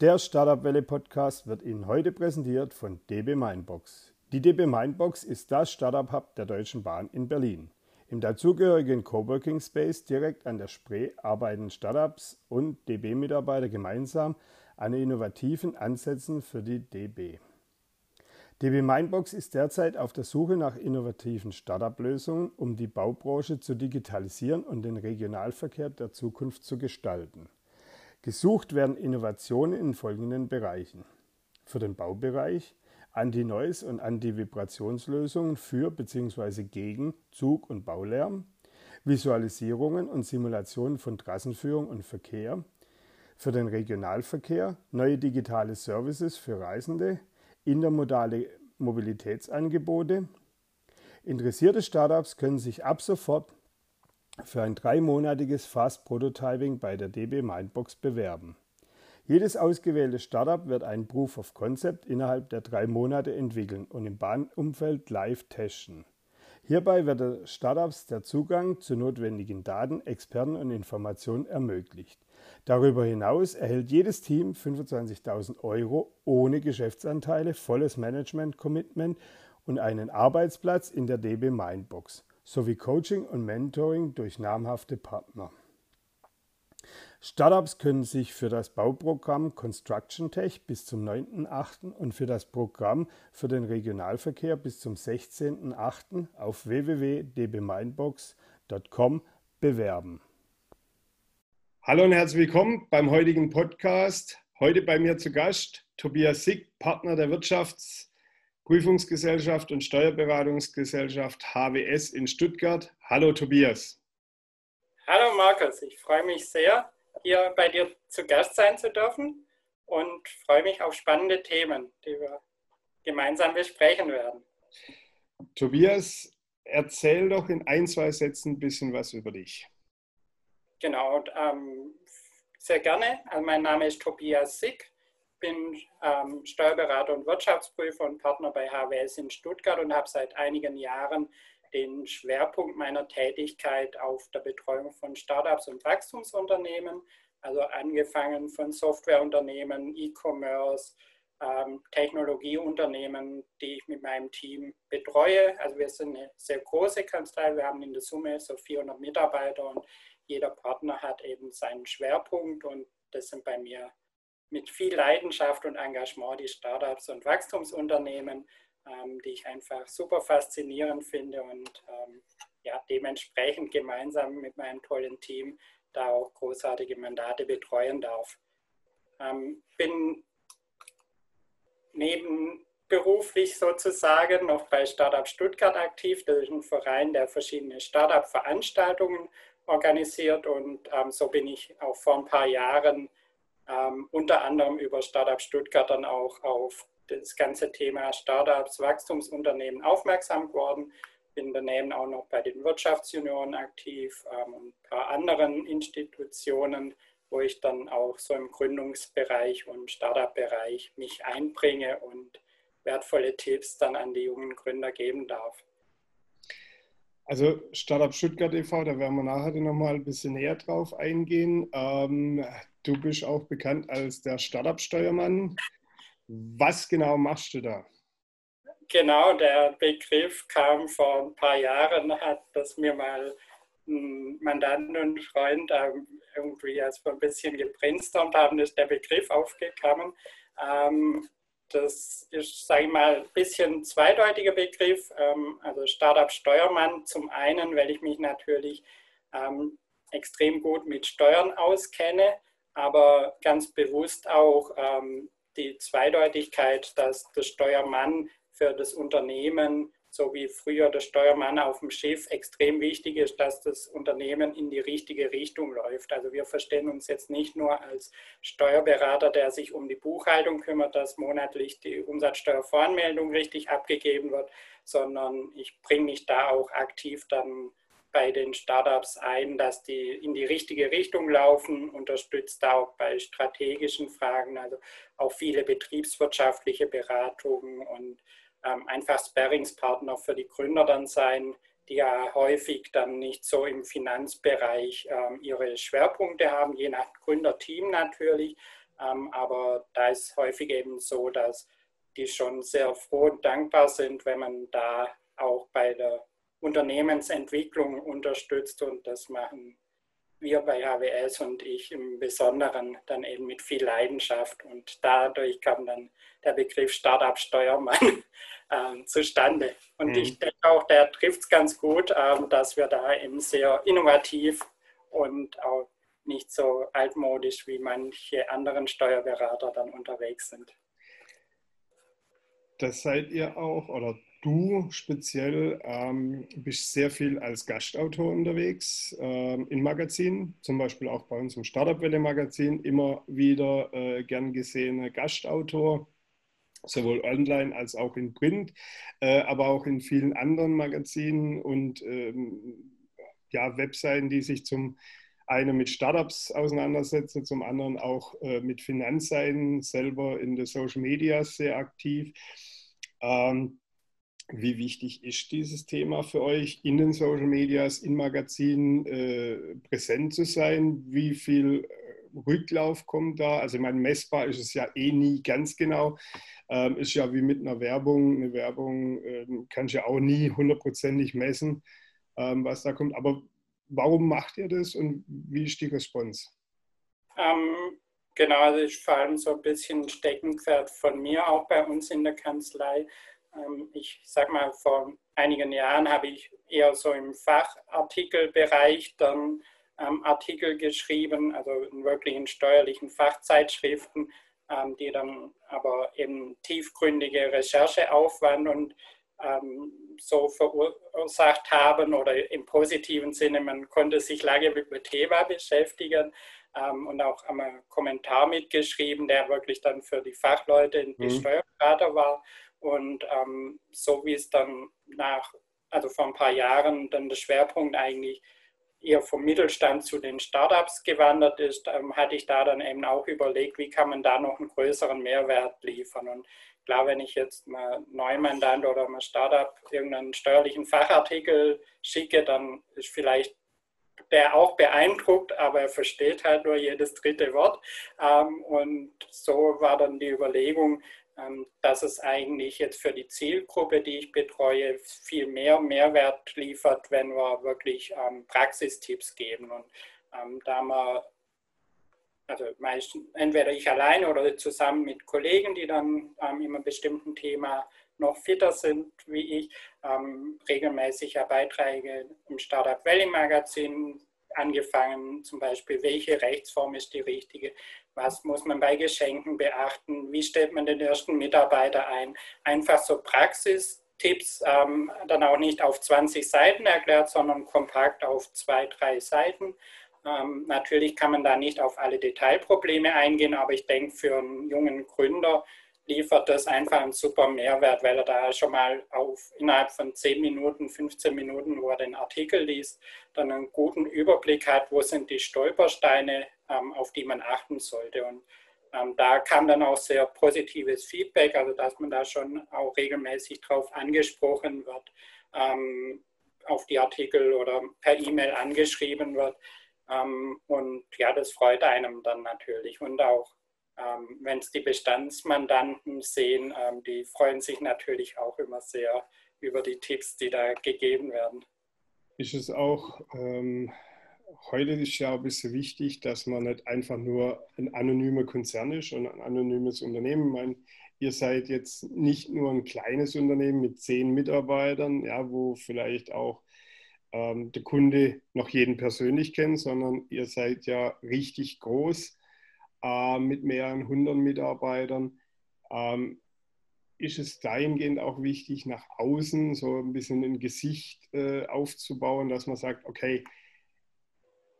Der Startup Welle Podcast wird Ihnen heute präsentiert von DB Mindbox. Die DB Mindbox ist das Startup Hub der Deutschen Bahn in Berlin. Im dazugehörigen Coworking Space direkt an der Spree arbeiten Startups und DB-Mitarbeiter gemeinsam an innovativen Ansätzen für die DB. DB Mindbox ist derzeit auf der Suche nach innovativen Startup-Lösungen, um die Baubranche zu digitalisieren und den Regionalverkehr der Zukunft zu gestalten. Gesucht werden Innovationen in folgenden Bereichen. Für den Baubereich Anti-Noise- und Anti-Vibrationslösungen für bzw. gegen Zug- und Baulärm, Visualisierungen und Simulationen von Trassenführung und Verkehr, für den Regionalverkehr neue digitale Services für Reisende, intermodale Mobilitätsangebote. Interessierte Startups können sich ab sofort für ein dreimonatiges Fast Prototyping bei der DB Mindbox bewerben. Jedes ausgewählte Startup wird ein Proof of Concept innerhalb der drei Monate entwickeln und im Bahnumfeld live testen. Hierbei wird den Startups der Zugang zu notwendigen Daten, Experten und Informationen ermöglicht. Darüber hinaus erhält jedes Team 25.000 Euro ohne Geschäftsanteile, volles Management-Commitment und einen Arbeitsplatz in der DB Mindbox sowie Coaching und Mentoring durch namhafte Partner. Startups können sich für das Bauprogramm Construction Tech bis zum 9.8. und für das Programm für den Regionalverkehr bis zum 16.8. auf www.dbmindbox.com bewerben. Hallo und herzlich willkommen beim heutigen Podcast. Heute bei mir zu Gast Tobias Sick, Partner der Wirtschafts- Prüfungsgesellschaft und Steuerberatungsgesellschaft HWS in Stuttgart. Hallo Tobias. Hallo Markus, ich freue mich sehr, hier bei dir zu Gast sein zu dürfen und freue mich auf spannende Themen, die wir gemeinsam besprechen werden. Tobias, erzähl doch in ein, zwei Sätzen ein bisschen was über dich. Genau, ähm, sehr gerne. Also mein Name ist Tobias Sick bin ähm, Steuerberater und Wirtschaftsprüfer und Partner bei HWS in Stuttgart und habe seit einigen Jahren den Schwerpunkt meiner Tätigkeit auf der Betreuung von Startups und Wachstumsunternehmen, also angefangen von Softwareunternehmen, E-Commerce, ähm, Technologieunternehmen, die ich mit meinem Team betreue. Also wir sind eine sehr große Kanzlei, wir haben in der Summe so 400 Mitarbeiter und jeder Partner hat eben seinen Schwerpunkt und das sind bei mir mit viel Leidenschaft und Engagement die Startups und Wachstumsunternehmen, ähm, die ich einfach super faszinierend finde und ähm, ja, dementsprechend gemeinsam mit meinem tollen Team da auch großartige Mandate betreuen darf. Ähm, bin nebenberuflich sozusagen noch bei Startup Stuttgart aktiv. Das ist ein Verein, der verschiedene Startup-Veranstaltungen organisiert und ähm, so bin ich auch vor ein paar Jahren ähm, unter anderem über Startup Stuttgart dann auch auf das ganze Thema Startups, Wachstumsunternehmen aufmerksam geworden. Bin daneben auch noch bei den Wirtschaftsunionen aktiv ähm, und ein paar anderen Institutionen, wo ich dann auch so im Gründungsbereich und Startup-Bereich mich einbringe und wertvolle Tipps dann an die jungen Gründer geben darf. Also Startup Stuttgart e.V., da werden wir nachher nochmal ein bisschen näher drauf eingehen. Ähm, du bist auch bekannt als der Startup-Steuermann. Was genau machst du da? Genau, der Begriff kam vor ein paar Jahren, hat das mir mal ein Mandant und Freund irgendwie erst ein bisschen gebrainstormt haben, ist der Begriff aufgekommen. Ähm, das ist, sage ich mal, ein bisschen zweideutiger Begriff. Ähm, also Startup-Steuermann zum einen, weil ich mich natürlich ähm, extrem gut mit Steuern auskenne, aber ganz bewusst auch ähm, die Zweideutigkeit, dass der Steuermann für das Unternehmen so wie früher der Steuermann auf dem Schiff, extrem wichtig ist, dass das Unternehmen in die richtige Richtung läuft. Also wir verstehen uns jetzt nicht nur als Steuerberater, der sich um die Buchhaltung kümmert, dass monatlich die Umsatzsteuervoranmeldung richtig abgegeben wird, sondern ich bringe mich da auch aktiv dann bei den Startups ein, dass die in die richtige Richtung laufen, unterstützt da auch bei strategischen Fragen, also auch viele betriebswirtschaftliche Beratungen und einfach Sparringspartner für die Gründer dann sein, die ja häufig dann nicht so im Finanzbereich ähm, ihre Schwerpunkte haben, je nach Gründerteam natürlich. Ähm, aber da ist häufig eben so, dass die schon sehr froh und dankbar sind, wenn man da auch bei der Unternehmensentwicklung unterstützt und das machen wir bei HWS und ich im Besonderen dann eben mit viel Leidenschaft und dadurch kam dann der Begriff Startup-Steuermann äh, zustande. Und mhm. ich denke auch, der trifft es ganz gut, äh, dass wir da eben sehr innovativ und auch nicht so altmodisch wie manche anderen Steuerberater dann unterwegs sind. Das seid ihr auch, oder du speziell ähm, bist sehr viel als Gastautor unterwegs ähm, in Magazinen, zum Beispiel auch bei uns im Startup Welle Magazin, immer wieder äh, gern gesehener Gastautor, sowohl online als auch in Print, äh, aber auch in vielen anderen Magazinen und ähm, ja, Webseiten, die sich zum einen mit Startups auseinandersetzen, zum anderen auch äh, mit Finanzseiten, selber in den Social Media sehr aktiv. Ähm, wie wichtig ist dieses Thema für euch, in den Social Medias, in Magazinen äh, präsent zu sein? Wie viel äh, Rücklauf kommt da? Also, ich meine, messbar ist es ja eh nie ganz genau. Ähm, ist ja wie mit einer Werbung. Eine Werbung ähm, kannst ja auch nie hundertprozentig messen, ähm, was da kommt. Aber warum macht ihr das und wie ist die Response? Ähm, genau, das ist vor allem so ein bisschen Steckenpferd von mir, auch bei uns in der Kanzlei. Ähm, ich sag mal, vor einigen Jahren habe ich eher so im Fachartikelbereich dann ähm, Artikel geschrieben, also in wirklichen steuerlichen Fachzeitschriften, ähm, die dann aber eben tiefgründige Rechercheaufwand und so verursacht haben oder im positiven Sinne, man konnte sich lange mit dem Thema beschäftigen und auch einmal Kommentar mitgeschrieben, der wirklich dann für die Fachleute die mhm. Steuerberater war. Und ähm, so wie es dann nach, also vor ein paar Jahren dann der Schwerpunkt eigentlich eher vom Mittelstand zu den Startups gewandert ist, ähm, hatte ich da dann eben auch überlegt, wie kann man da noch einen größeren Mehrwert liefern. Und klar, wenn ich jetzt mal Neumandant oder mal Startup irgendeinen steuerlichen Fachartikel schicke, dann ist vielleicht der auch beeindruckt, aber er versteht halt nur jedes dritte Wort. Ähm, und so war dann die Überlegung, dass es eigentlich jetzt für die Zielgruppe, die ich betreue, viel mehr Mehrwert liefert, wenn wir wirklich ähm, Praxistipps geben. Und ähm, da wir, also meistens entweder ich alleine oder zusammen mit Kollegen, die dann ähm, in einem bestimmten Thema noch fitter sind wie ich, ähm, regelmäßig ja Beiträge im Startup Valley Magazin angefangen, zum Beispiel, welche Rechtsform ist die richtige, was muss man bei Geschenken beachten, wie stellt man den ersten Mitarbeiter ein, einfach so Praxistipps, ähm, dann auch nicht auf 20 Seiten erklärt, sondern kompakt auf zwei, drei Seiten. Ähm, natürlich kann man da nicht auf alle Detailprobleme eingehen, aber ich denke, für einen jungen Gründer liefert das einfach einen super Mehrwert, weil er da schon mal auf innerhalb von 10 Minuten, 15 Minuten, wo er den Artikel liest, dann einen guten Überblick hat, wo sind die Stolpersteine, ähm, auf die man achten sollte. Und ähm, da kam dann auch sehr positives Feedback, also dass man da schon auch regelmäßig drauf angesprochen wird, ähm, auf die Artikel oder per E-Mail angeschrieben wird. und ja, das freut einem dann natürlich. Und auch ähm, wenn es die Bestandsmandanten sehen, ähm, die freuen sich natürlich auch immer sehr über die Tipps, die da gegeben werden. Ist es auch, ähm, heute ist ja ein bisschen wichtig, dass man nicht einfach nur ein anonymer Konzern ist und ein anonymes Unternehmen. Ich meine, ihr seid jetzt nicht nur ein kleines Unternehmen mit zehn Mitarbeitern, ja, wo vielleicht auch ähm, der Kunde noch jeden persönlich kennt, sondern ihr seid ja richtig groß äh, mit mehreren hundert Mitarbeitern. Ähm, ist es dahingehend auch wichtig, nach außen so ein bisschen ein Gesicht äh, aufzubauen, dass man sagt, okay,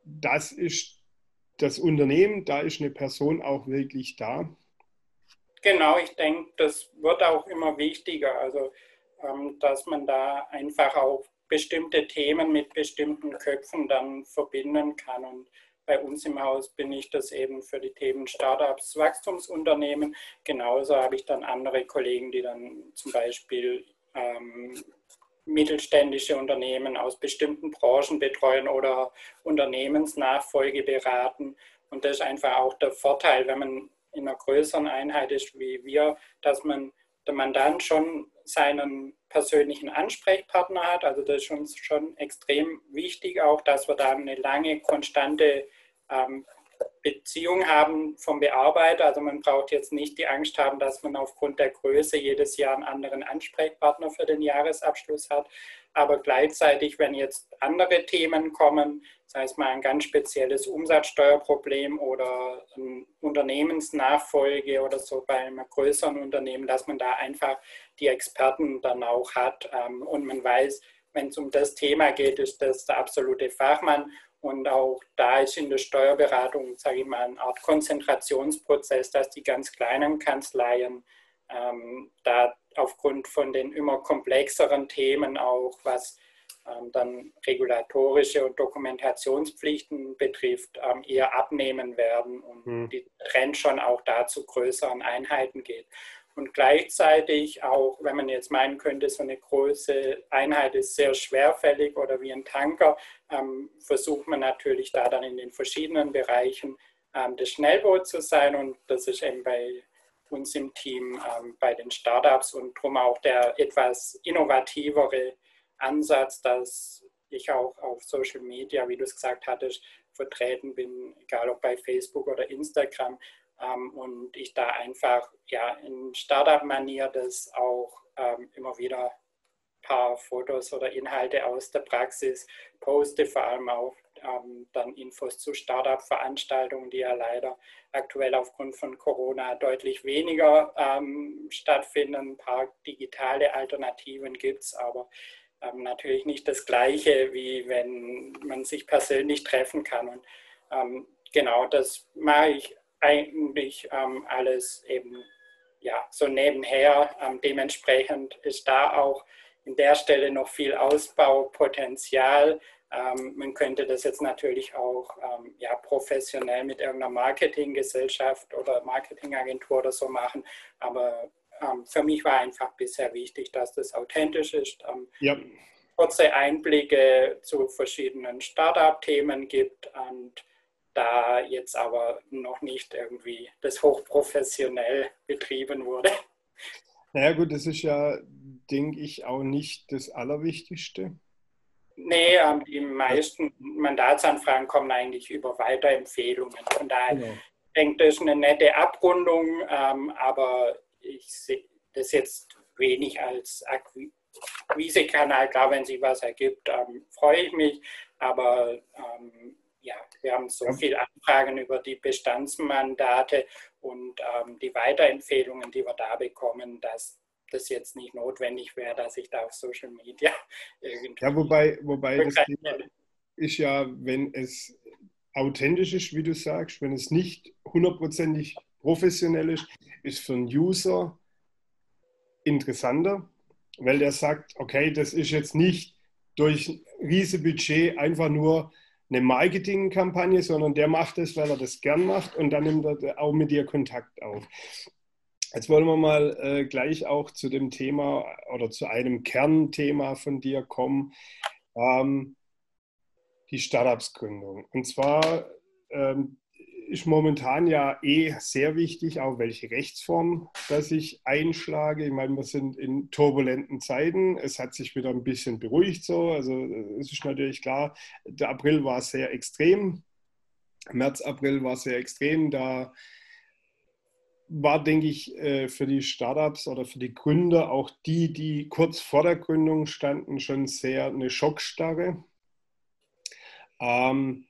das ist das Unternehmen, da ist eine Person auch wirklich da. Genau, ich denke, das wird auch immer wichtiger, also ähm, dass man da einfach auch bestimmte Themen mit bestimmten Köpfen dann verbinden kann und bei uns im Haus bin ich das eben für die Themen Startups, Wachstumsunternehmen. Genauso habe ich dann andere Kollegen, die dann zum Beispiel ähm, mittelständische Unternehmen aus bestimmten Branchen betreuen oder Unternehmensnachfolge beraten. Und das ist einfach auch der Vorteil, wenn man in einer größeren Einheit ist wie wir, dass man der Mandant schon seinen persönlichen Ansprechpartner hat. Also das ist uns schon extrem wichtig auch, dass wir da eine lange, konstante ähm, Beziehung haben vom Bearbeiter. Also man braucht jetzt nicht die Angst haben, dass man aufgrund der Größe jedes Jahr einen anderen Ansprechpartner für den Jahresabschluss hat. Aber gleichzeitig, wenn jetzt andere Themen kommen, sei es mal ein ganz spezielles Umsatzsteuerproblem oder Unternehmensnachfolge oder so bei einem größeren Unternehmen, dass man da einfach die Experten dann auch hat ähm, und man weiß, wenn es um das Thema geht, ist das der absolute Fachmann und auch da ist in der Steuerberatung, sage ich mal, eine Art Konzentrationsprozess, dass die ganz kleinen Kanzleien ähm, da aufgrund von den immer komplexeren Themen auch, was ähm, dann regulatorische und Dokumentationspflichten betrifft, ähm, eher abnehmen werden und hm. die Trend schon auch da zu größeren Einheiten geht. Und gleichzeitig auch, wenn man jetzt meinen könnte, so eine große Einheit ist sehr schwerfällig oder wie ein Tanker, ähm, versucht man natürlich da dann in den verschiedenen Bereichen ähm, das Schnellboot zu sein. Und das ist eben bei uns im Team ähm, bei den Startups und darum auch der etwas innovativere Ansatz, dass ich auch auf Social Media, wie du es gesagt hattest, vertreten bin, egal ob bei Facebook oder Instagram, ähm, und ich da einfach ja, in Startup-Manier das auch ähm, immer wieder ein paar Fotos oder Inhalte aus der Praxis poste, vor allem auch ähm, dann Infos zu Startup-Veranstaltungen, die ja leider aktuell aufgrund von Corona deutlich weniger ähm, stattfinden. Ein paar digitale Alternativen gibt es, aber ähm, natürlich nicht das Gleiche, wie wenn man sich persönlich treffen kann. Und ähm, genau das mache ich eigentlich ähm, alles eben ja, so nebenher. Ähm, dementsprechend ist da auch in der Stelle noch viel Ausbaupotenzial. Ähm, man könnte das jetzt natürlich auch ähm, ja, professionell mit irgendeiner Marketinggesellschaft oder Marketingagentur oder so machen. Aber ähm, für mich war einfach bisher wichtig, dass das authentisch ist. Ähm, ja. Kurze Einblicke zu verschiedenen Startup-Themen gibt und da jetzt aber noch nicht irgendwie das hochprofessionell betrieben wurde. Naja gut, das ist ja, denke ich, auch nicht das Allerwichtigste. Nee, ähm, die meisten Mandatsanfragen kommen eigentlich über Weiterempfehlungen. Von daher genau. denke ich, das ist eine nette Abrundung, ähm, aber ich sehe das jetzt wenig als Akquisekanal. Klar, wenn sich was ergibt, ähm, freue ich mich, aber wir haben so viele Anfragen über die Bestandsmandate und ähm, die Weiterempfehlungen, die wir da bekommen, dass das jetzt nicht notwendig wäre, dass ich da auf Social Media irgendwie. Ja, wobei, wobei das Thema ist ja, wenn es authentisch ist, wie du sagst, wenn es nicht hundertprozentig professionell ist, ist für einen User interessanter, weil der sagt, okay, das ist jetzt nicht durch riese Budget einfach nur eine Marketingkampagne, sondern der macht es, weil er das gern macht und dann nimmt er auch mit dir Kontakt auf. Jetzt wollen wir mal äh, gleich auch zu dem Thema oder zu einem Kernthema von dir kommen, ähm, die Startups-Gründung. Und zwar ähm, ist momentan ja eh sehr wichtig, auch welche Rechtsform dass ich einschlage. Ich meine, wir sind in turbulenten Zeiten. Es hat sich wieder ein bisschen beruhigt so. Also es ist natürlich klar, der April war sehr extrem. März, April war sehr extrem. Da war, denke ich, äh, für die Startups oder für die Gründer, auch die, die kurz vor der Gründung standen, schon sehr eine Schockstarre. Ähm,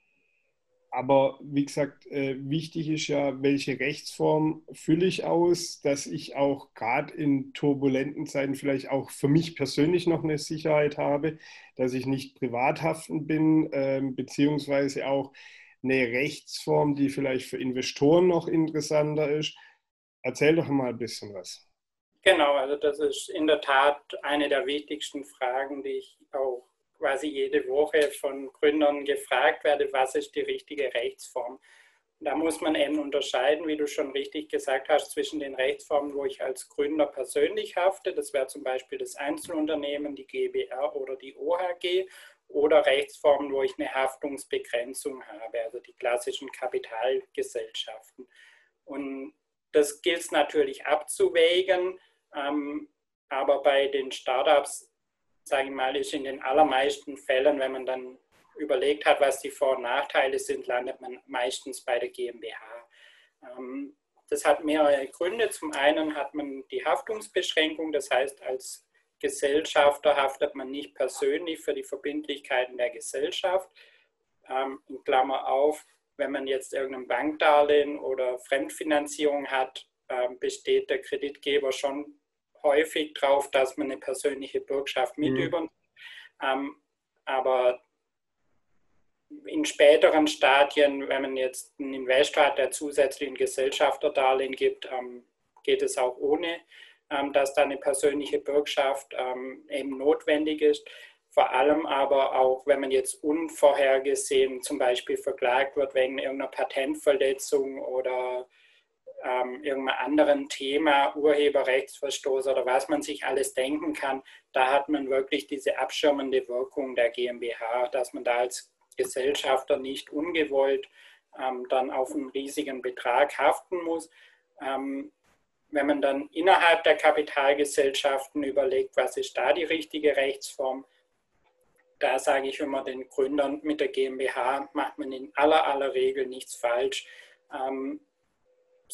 aber wie gesagt, äh, wichtig ist ja, welche Rechtsform fülle ich aus, dass ich auch gerade in turbulenten Zeiten vielleicht auch für mich persönlich noch eine Sicherheit habe, dass ich nicht privathaftend bin, äh, beziehungsweise auch eine Rechtsform, die vielleicht für Investoren noch interessanter ist. Erzähl doch mal ein bisschen was. Genau, also das ist in der Tat eine der wichtigsten Fragen, die ich auch quasi jede Woche von Gründern gefragt werde, was ist die richtige Rechtsform. Da muss man eben unterscheiden, wie du schon richtig gesagt hast, zwischen den Rechtsformen, wo ich als Gründer persönlich hafte, das wäre zum Beispiel das Einzelunternehmen, die GBR oder die OHG, oder Rechtsformen, wo ich eine Haftungsbegrenzung habe, also die klassischen Kapitalgesellschaften. Und das gilt es natürlich abzuwägen, ähm, aber bei den Startups, sage ich mal, ist in den allermeisten Fällen, wenn man dann überlegt hat, was die Vor- und Nachteile sind, landet man meistens bei der GmbH. Ähm, das hat mehrere Gründe. Zum einen hat man die Haftungsbeschränkung, das heißt, als Gesellschafter haftet man nicht persönlich für die Verbindlichkeiten der Gesellschaft. Ähm, in Klammer auf, wenn man jetzt irgendein Bankdarlehen oder Fremdfinanzierung hat, ähm, besteht der Kreditgeber schon häufig darauf, dass man eine persönliche Bürgschaft mit mhm. übernimmt. Ähm, aber in späteren Stadien, wenn man jetzt einen Investor hat, der zusätzlich ein Gesellschafterdarlehen gibt, ähm, geht es auch ohne, ähm, dass da eine persönliche Bürgschaft ähm, eben notwendig ist. Vor allem aber auch, wenn man jetzt unvorhergesehen zum Beispiel verklagt wird wegen irgendeiner Patentverletzung oder ähm, irgendeinem anderen Thema, Urheberrechtsverstoß oder was man sich alles denken kann, da hat man wirklich diese abschirmende Wirkung der GmbH, dass man da als Gesellschafter nicht ungewollt ähm, dann auf einen riesigen Betrag haften muss. Ähm, wenn man dann innerhalb der Kapitalgesellschaften überlegt, was ist da die richtige Rechtsform, da sage ich immer den Gründern, mit der GmbH macht man in aller, aller Regel nichts falsch. Ähm,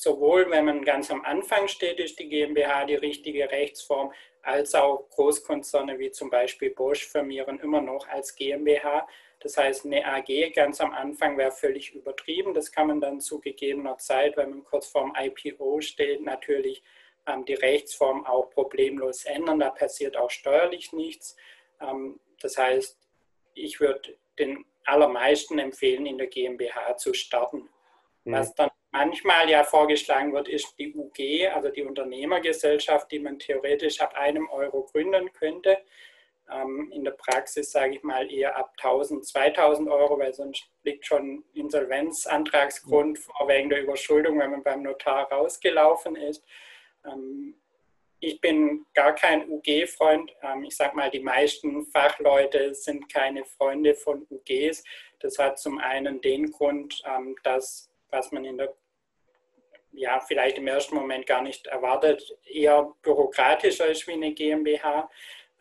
sowohl wenn man ganz am Anfang steht, ist die GmbH die richtige Rechtsform, als auch Großkonzerne wie zum Beispiel Bosch firmieren immer noch als GmbH. Das heißt, eine AG ganz am Anfang wäre völlig übertrieben. Das kann man dann zu gegebener Zeit, wenn man kurz vorm IPO steht, natürlich ähm, die Rechtsform auch problemlos ändern. Da passiert auch steuerlich nichts. Ähm, das heißt, ich würde den allermeisten empfehlen, in der GmbH zu starten. Mhm. Was dann manchmal ja vorgeschlagen wird, ist die UG, also die Unternehmergesellschaft, die man theoretisch ab einem Euro gründen könnte. Ähm, in der Praxis sage ich mal eher ab 1000, 2000 Euro, weil sonst liegt schon Insolvenzantragsgrund vor wegen der Überschuldung, wenn man beim Notar rausgelaufen ist. Ähm, ich bin gar kein UG-Freund. Ähm, ich sage mal, die meisten Fachleute sind keine Freunde von UGs. Das hat zum einen den Grund, dass, was man in der ja, vielleicht im ersten Moment gar nicht erwartet, eher bürokratischer ist wie eine GmbH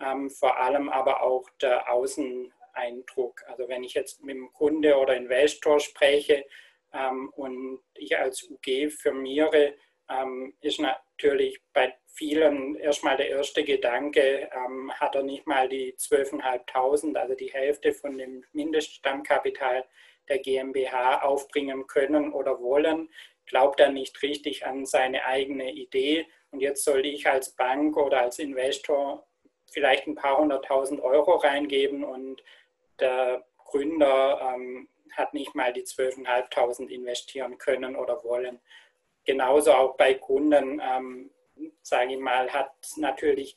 ähm, vor allem aber auch der Außeneindruck. Also wenn ich jetzt mit dem Kunde oder Investor spreche ähm, und ich als UG firmiere, ähm, ist natürlich bei vielen erstmal der erste Gedanke, ähm, hat er nicht mal die 12.500, also die Hälfte von dem Mindeststammkapital der GmbH aufbringen können oder wollen, glaubt er nicht richtig an seine eigene Idee und jetzt soll ich als Bank oder als Investor vielleicht ein paar hunderttausend Euro reingeben und der Gründer ähm, hat nicht mal die 12.500 investieren können oder wollen. Genauso auch bei Kunden, ähm, sage ich mal, hat natürlich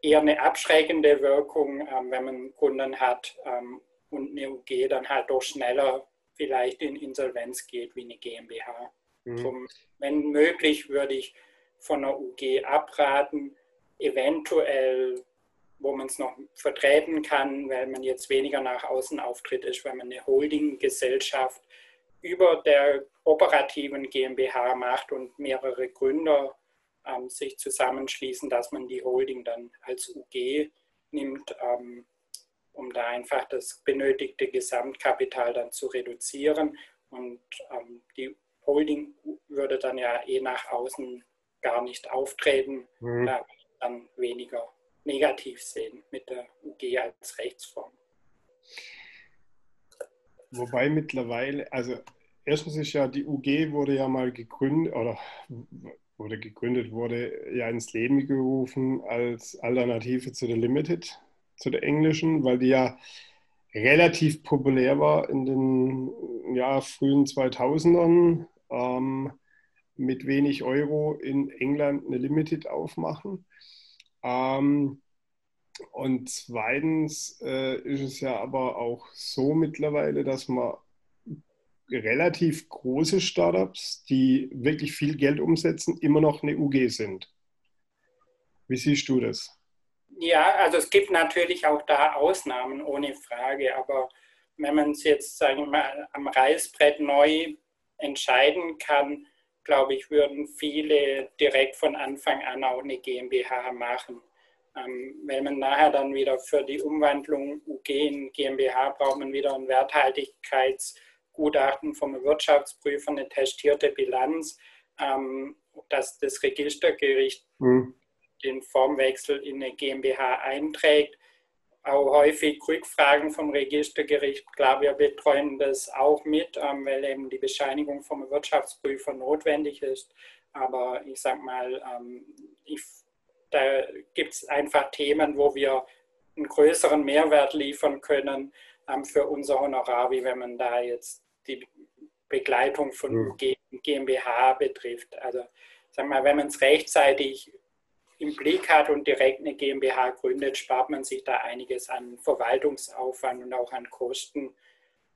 eher eine abschreckende Wirkung, ähm, wenn man Kunden hat ähm, und eine UG dann halt doch schneller vielleicht in Insolvenz geht wie eine GmbH. Mhm. Drum, wenn möglich, würde ich von einer UG abraten eventuell, wo man es noch vertreten kann, weil man jetzt weniger nach außen auftritt, ist, wenn man eine Holdinggesellschaft über der operativen GmbH macht und mehrere Gründer ähm, sich zusammenschließen, dass man die Holding dann als UG nimmt, ähm, um da einfach das benötigte Gesamtkapital dann zu reduzieren. Und ähm, die Holding würde dann ja eh nach außen gar nicht auftreten. Mhm. Da dann weniger negativ sehen mit der UG als Rechtsform. Wobei mittlerweile, also erstens ist ja die UG wurde ja mal gegründet oder wurde gegründet, wurde ja ins Leben gerufen als Alternative zu der Limited, zu der englischen, weil die ja relativ populär war in den ja, frühen 2000ern. Ähm, mit wenig Euro in England eine Limited aufmachen. Ähm, und zweitens äh, ist es ja aber auch so mittlerweile, dass man relativ große Startups, die wirklich viel Geld umsetzen, immer noch eine UG sind. Wie siehst du das? Ja, also es gibt natürlich auch da Ausnahmen, ohne Frage. Aber wenn man es jetzt, sagen wir mal, am Reißbrett neu entscheiden kann, glaube ich, würden viele direkt von Anfang an auch eine GmbH machen. Ähm, wenn man nachher dann wieder für die Umwandlung UG in GmbH braucht man wieder ein Werthaltigkeitsgutachten vom Wirtschaftsprüfer, eine testierte Bilanz, ähm, dass das Registergericht mhm. Den Formwechsel in eine GmbH einträgt. Auch häufig Rückfragen vom Registergericht. Klar, wir betreuen das auch mit, ähm, weil eben die Bescheinigung vom Wirtschaftsprüfer notwendig ist. Aber ich sage mal, ich da gibt es einfach Themen, wo wir einen größeren Mehrwert liefern können ähm, für unser Honorar, wie wenn man da jetzt die Begleitung von mhm. GmbH betrifft. Also sag mal, wenn man es rechtzeitig im Blick hat und direkt eine GmbH gründet, spart man sich da einiges an Verwaltungsaufwand und auch an Kosten.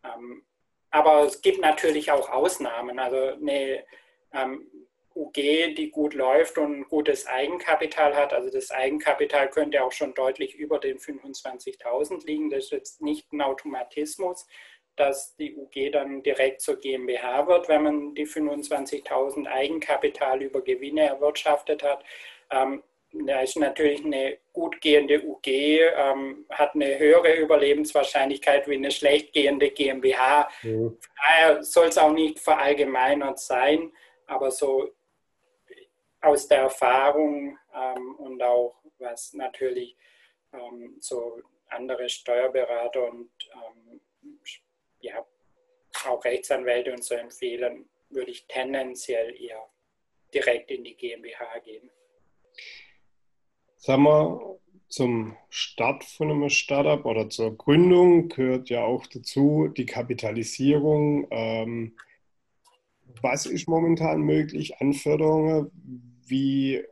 Ähm, aber es gibt natürlich auch Ausnahmen. Also eine ähm, UG, die gut läuft und gutes Eigenkapital hat. Also das Eigenkapital könnte auch schon deutlich über den 25.000 liegen. Das ist jetzt nicht ein Automatismus, dass die UG dann direkt zur GmbH wird, wenn man die 25.000 Eigenkapital über Gewinne erwirtschaftet hat. Ähm, da ist natürlich eine gut gehende UG, ähm, hat eine höhere Überlebenswahrscheinlichkeit wie eine schlecht gehende GmbH. Mhm. Daher soll es auch nicht verallgemeinert sein, aber so aus der Erfahrung ähm, und auch was natürlich ähm, so andere Steuerberater und ähm, ja, auch Rechtsanwälte und so empfehlen, würde ich tendenziell eher direkt in die GmbH gehen. Sagen wir, zum Start von einem Startup oder zur Gründung gehört ja auch dazu die Kapitalisierung. Ähm, was ist momentan möglich an Förderungen? Wie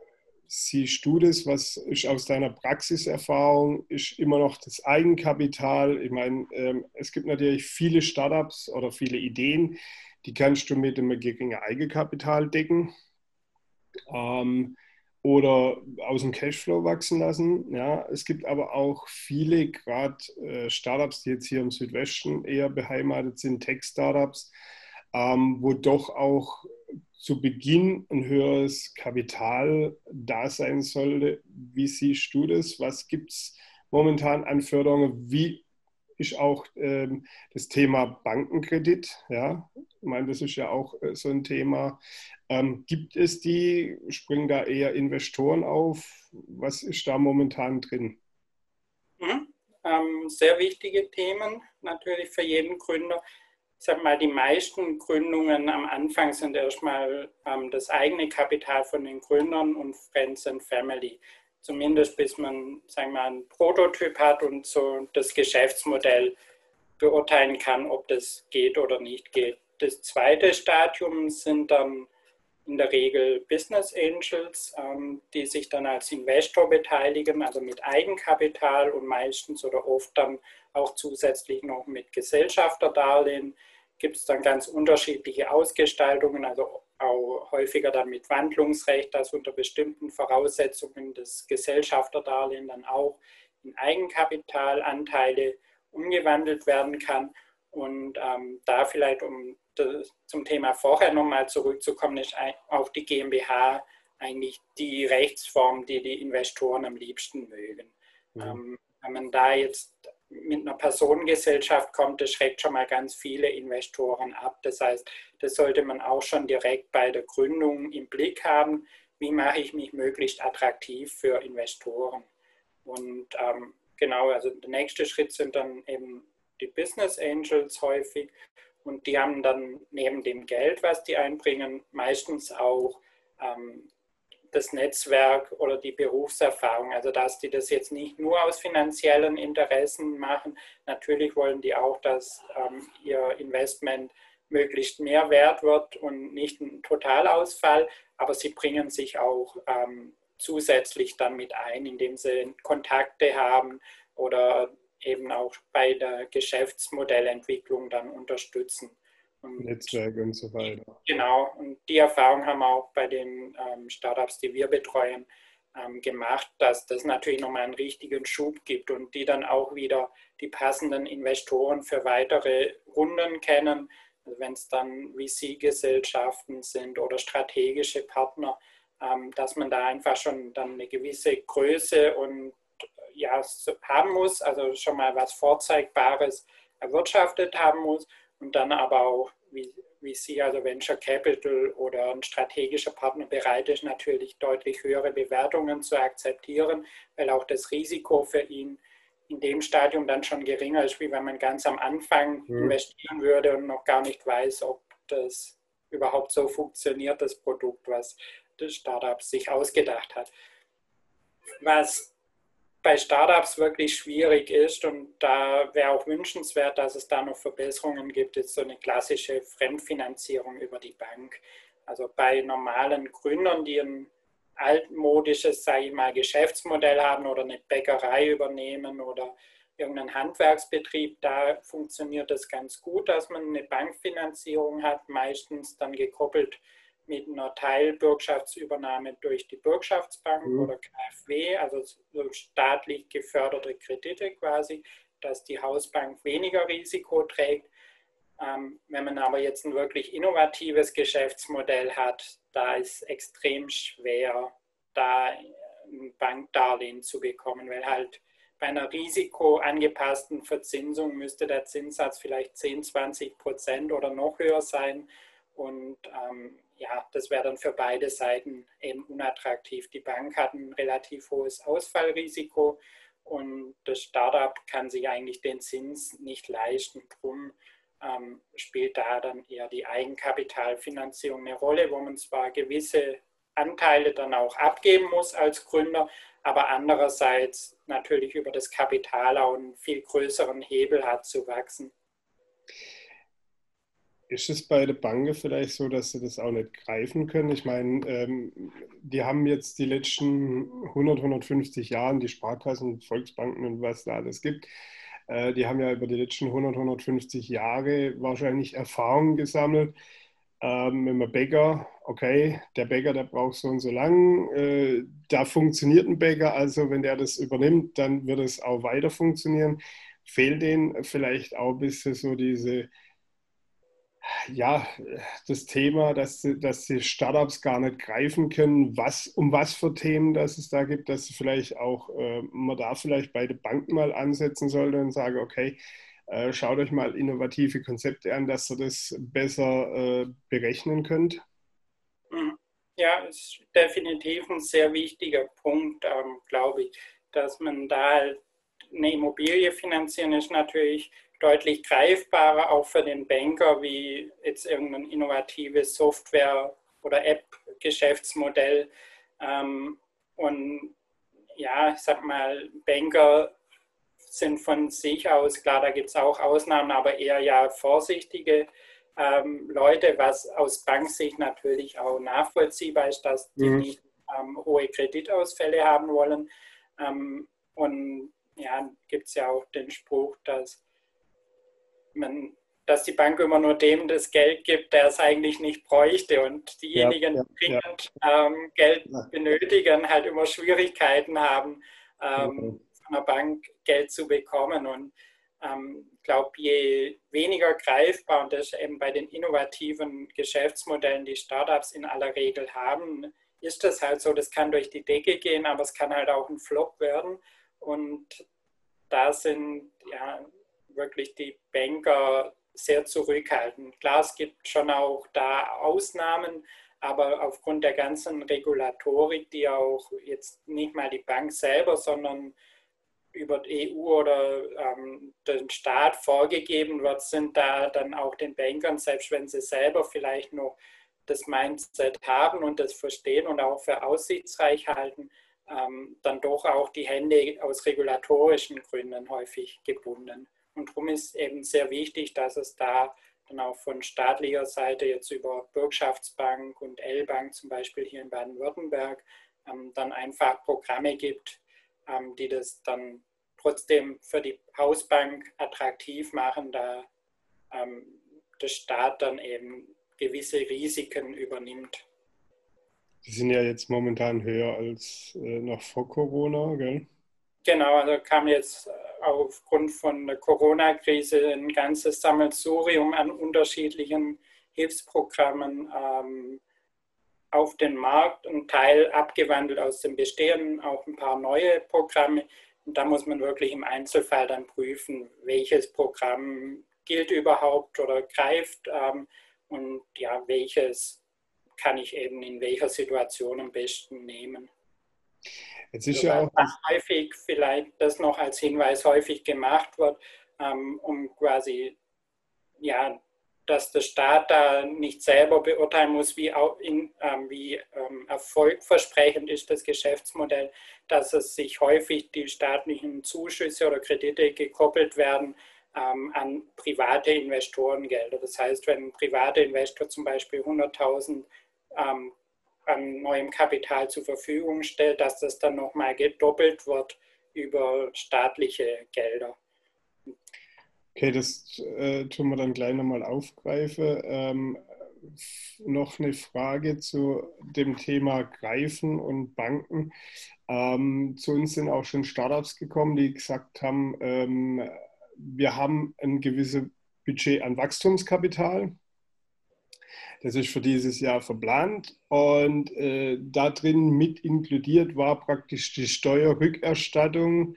siehst du das? Was ist aus deiner Praxiserfahrung? Ist immer noch das Eigenkapital? Ich meine, ähm, es gibt natürlich viele Startups oder viele Ideen, die kannst du mit einem geringen Eigenkapital decken. Ähm, oder aus dem Cashflow wachsen lassen. Ja, es gibt aber auch viele, gerade äh, Startups, die jetzt hier im Südwesten eher beheimatet sind, Tech-Startups, ähm, wo doch auch zu Beginn ein höheres Kapital da sein sollte. Wie siehst du das? Was gibt es momentan an Förderungen? Wie ist auch ähm, das Thema Bankenkredit? Ja, ich meine, das ist ja auch äh, so ein Thema. Ähm, gibt es die? Springen da eher Investoren auf? Was ist da momentan drin? Mhm. Ähm, sehr wichtige Themen natürlich für jeden Gründer ich sage mal, die meisten Gründungen am Anfang sind erstmal ähm, das eigene Kapital von den Gründern und Friends and Family. Zumindest bis man, sagen wir mal, einen Prototyp hat und so das Geschäftsmodell beurteilen kann, ob das geht oder nicht geht. Das zweite Stadium sind dann in der Regel Business Angels, ähm, die sich dann als Investor beteiligen, also mit Eigenkapital und meistens oder oft dann auch zusätzlich noch mit Gesellschafterdarlehen gibt es dann ganz unterschiedliche Ausgestaltungen, also auch häufiger dann mit Wandlungsrecht, dass unter bestimmten Voraussetzungen das Gesellschafterdarlehen dann auch in Eigenkapitalanteile umgewandelt werden kann. Und ähm, da vielleicht, um das, zum Thema vorher nochmal zurückzukommen, ist auch die GmbH eigentlich die Rechtsform, die die Investoren am liebsten mögen. Mhm. Ähm, wenn man da jetzt mit einer Personengesellschaft kommt, das schreckt schon mal ganz viele Investoren ab. Das heißt, das sollte man auch schon direkt bei der Gründung im Blick haben. Wie mache ich mich möglichst attraktiv für Investoren? Und ähm, genau, also der nächste Schritt sind dann eben die Business Angels häufig. Und die haben dann neben dem Geld, was die einbringen, meistens auch ähm, das Netzwerk oder die Berufserfahrung. Also dass die das jetzt nicht nur aus finanziellen Interessen machen. Natürlich wollen die auch, dass ähm, ihr Investment möglichst mehr wert wird und nicht ein Totalausfall, aber sie bringen sich auch ähm, zusätzlich dann mit ein, indem sie Kontakte haben oder eben auch bei der Geschäftsmodellentwicklung dann unterstützen. Und Netzwerke und so weiter. Genau, und die Erfahrung haben wir auch bei den ähm, Startups, die wir betreuen, ähm, gemacht, dass das natürlich nochmal einen richtigen Schub gibt und die dann auch wieder die passenden Investoren für weitere Runden kennen. Also wenn es dann VC-Gesellschaften sind oder strategische Partner, ähm, dass man da einfach schon dann eine gewisse Größe und ja, haben muss, also schon mal was Vorzeigbares erwirtschaftet haben muss und dann aber auch, wie, wie Sie, also Venture Capital oder ein strategischer Partner bereit ist, natürlich deutlich höhere Bewertungen zu akzeptieren, weil auch das Risiko für ihn in dem Stadium dann schon geringer ist, wie wenn man ganz am Anfang mhm. investieren würde und noch gar nicht weiß, ob das überhaupt so funktioniert, das Produkt, was das Startup sich ausgedacht hat. Was bei Startups wirklich schwierig ist und da wäre auch wünschenswert, dass es da noch Verbesserungen gibt, ist so eine klassische Fremdfinanzierung über die Bank. Also bei normalen Gründern, die ein altmodisches, sage ich mal, Geschäftsmodell haben oder eine Bäckerei übernehmen oder irgendeinen Handwerksbetrieb, da funktioniert es ganz gut, dass man eine Bankfinanzierung hat, meistens dann gekoppelt mit einer Teilbürgschaftsübernahme durch die Bürgschaftsbank mhm. oder KfW, also so staatlich geförderte Kredite quasi, dass die Hausbank weniger Risiko trägt. Ähm, wenn man aber jetzt ein wirklich innovatives Geschäftsmodell hat, da ist extrem schwer, da ein Bankdarlehen zu bekommen, weil halt bei einer risikoangepassten Verzinsung müsste der Zinssatz vielleicht 10, 20 Prozent oder noch höher sein. Und ähm, ja, das wäre dann für beide Seiten eben unattraktiv. Die Bank hat ein relativ hohes Ausfallrisiko und das Startup kann sich eigentlich den Zins nicht leisten. Drum ähm, spielt da dann eher die Eigenkapitalfinanzierung eine Rolle, wo man zwar gewisse Anteile dann auch abgeben muss als Gründer, aber andererseits natürlich über das Kapital auch einen viel größeren Hebel hat zu wachsen. Ist es bei der Bank vielleicht so, dass sie das auch nicht greifen können? Ich meine, ähm, die haben jetzt die letzten 100, 150 Jahre, die Sparkassen, Volksbanken und was da alles gibt, äh, die haben ja über die letzten 100, 150 Jahre wahrscheinlich Erfahrungen gesammelt. Ähm, wenn man Bäcker, okay, der Bäcker, der braucht so und so lang, äh, da funktioniert ein Bäcker, also wenn der das übernimmt, dann wird es auch weiter funktionieren. Fehlt denen vielleicht auch ein bisschen so diese ja, das Thema, dass, dass die Startups gar nicht greifen können, was, um was für Themen das es da gibt, dass vielleicht auch äh, man da vielleicht bei der Bank mal ansetzen sollte und sagen, okay, äh, schaut euch mal innovative Konzepte an, dass ihr das besser äh, berechnen könnt. Mhm. Ja, ist definitiv ein sehr wichtiger Punkt, ähm, glaube ich, dass man da halt eine Immobilie finanzieren ist natürlich deutlich greifbarer auch für den Banker wie jetzt irgendein innovatives Software- oder App-Geschäftsmodell. Ähm, und ja, ich sag mal, Banker sind von sich aus, klar, da gibt es auch Ausnahmen, aber eher ja vorsichtige ähm, Leute, was aus Banksicht natürlich auch nachvollziehbar ist, dass die mhm. nicht ähm, hohe Kreditausfälle haben wollen. Ähm, und ja, gibt es ja auch den Spruch, dass man, dass die Bank immer nur dem das Geld gibt, der es eigentlich nicht bräuchte. Und diejenigen, ja, die dringend ähm, Geld benötigen, halt immer Schwierigkeiten haben, ähm, mhm. von der Bank Geld zu bekommen. Und ähm, ich glaube, je weniger greifbar, und das ist eben bei den innovativen Geschäftsmodellen, die Startups in aller Regel haben, ist das halt so, das kann durch die Decke gehen, aber es kann halt auch ein Flop werden. Und da sind ja wirklich die Banker sehr zurückhaltend. Klar, es gibt schon auch da Ausnahmen, aber aufgrund der ganzen Regulatorik, die auch jetzt nicht mal die Bank selber, sondern über die EU oder ähm, den Staat vorgegeben wird, sind da dann auch den Bankern, selbst wenn sie selber vielleicht noch das Mindset haben und das verstehen und auch für aussichtsreich halten, ähm, dann doch auch die Hände aus regulatorischen Gründen häufig gebunden. Und darum ist eben sehr wichtig, dass es da dann auch von staatlicher Seite jetzt über Bürgschaftsbank und L-Bank zum Beispiel hier in Baden-Württemberg ähm, dann einfach Programme gibt, ähm, die das dann trotzdem für die Hausbank attraktiv machen, da ähm, der Staat dann eben gewisse Risiken übernimmt. Die sind ja jetzt momentan höher als äh, noch vor Corona, gell? Genau, also kam jetzt äh, aufgrund von der Corona-Krise ein ganzes Sammelsurium an unterschiedlichen Hilfsprogrammen ähm, auf den Markt, ein Teil abgewandelt aus dem Bestehenden, auch ein paar neue Programme. Und da muss man wirklich im Einzelfall dann prüfen, welches Programm gilt überhaupt oder greift ähm, und ja, welches kann ich eben in welcher Situation am besten nehmen. Jetzt ist ja auch häufig vielleicht das noch als Hinweis häufig gemacht wird, ähm, um quasi ja dass der Staat da nicht selber beurteilen muss, wie, in, ähm, wie ähm, erfolgversprechend ist das Geschäftsmodell, dass es sich häufig die staatlichen Zuschüsse oder Kredite gekoppelt werden ähm, an private Investorengelder. Das heißt, wenn ein privater Investor zum Beispiel 100.000 ähm, an neuem Kapital zur Verfügung stellt, dass das dann nochmal gedoppelt wird über staatliche Gelder. Okay, das äh, tun wir dann gleich nochmal aufgreifen. Ähm, noch eine Frage zu dem Thema Greifen und Banken. Ähm, zu uns sind auch schon Startups gekommen, die gesagt haben, ähm, wir haben ein gewisses Budget an Wachstumskapital. Das ist für dieses Jahr verplant und äh, da drin mit inkludiert war praktisch die Steuerrückerstattung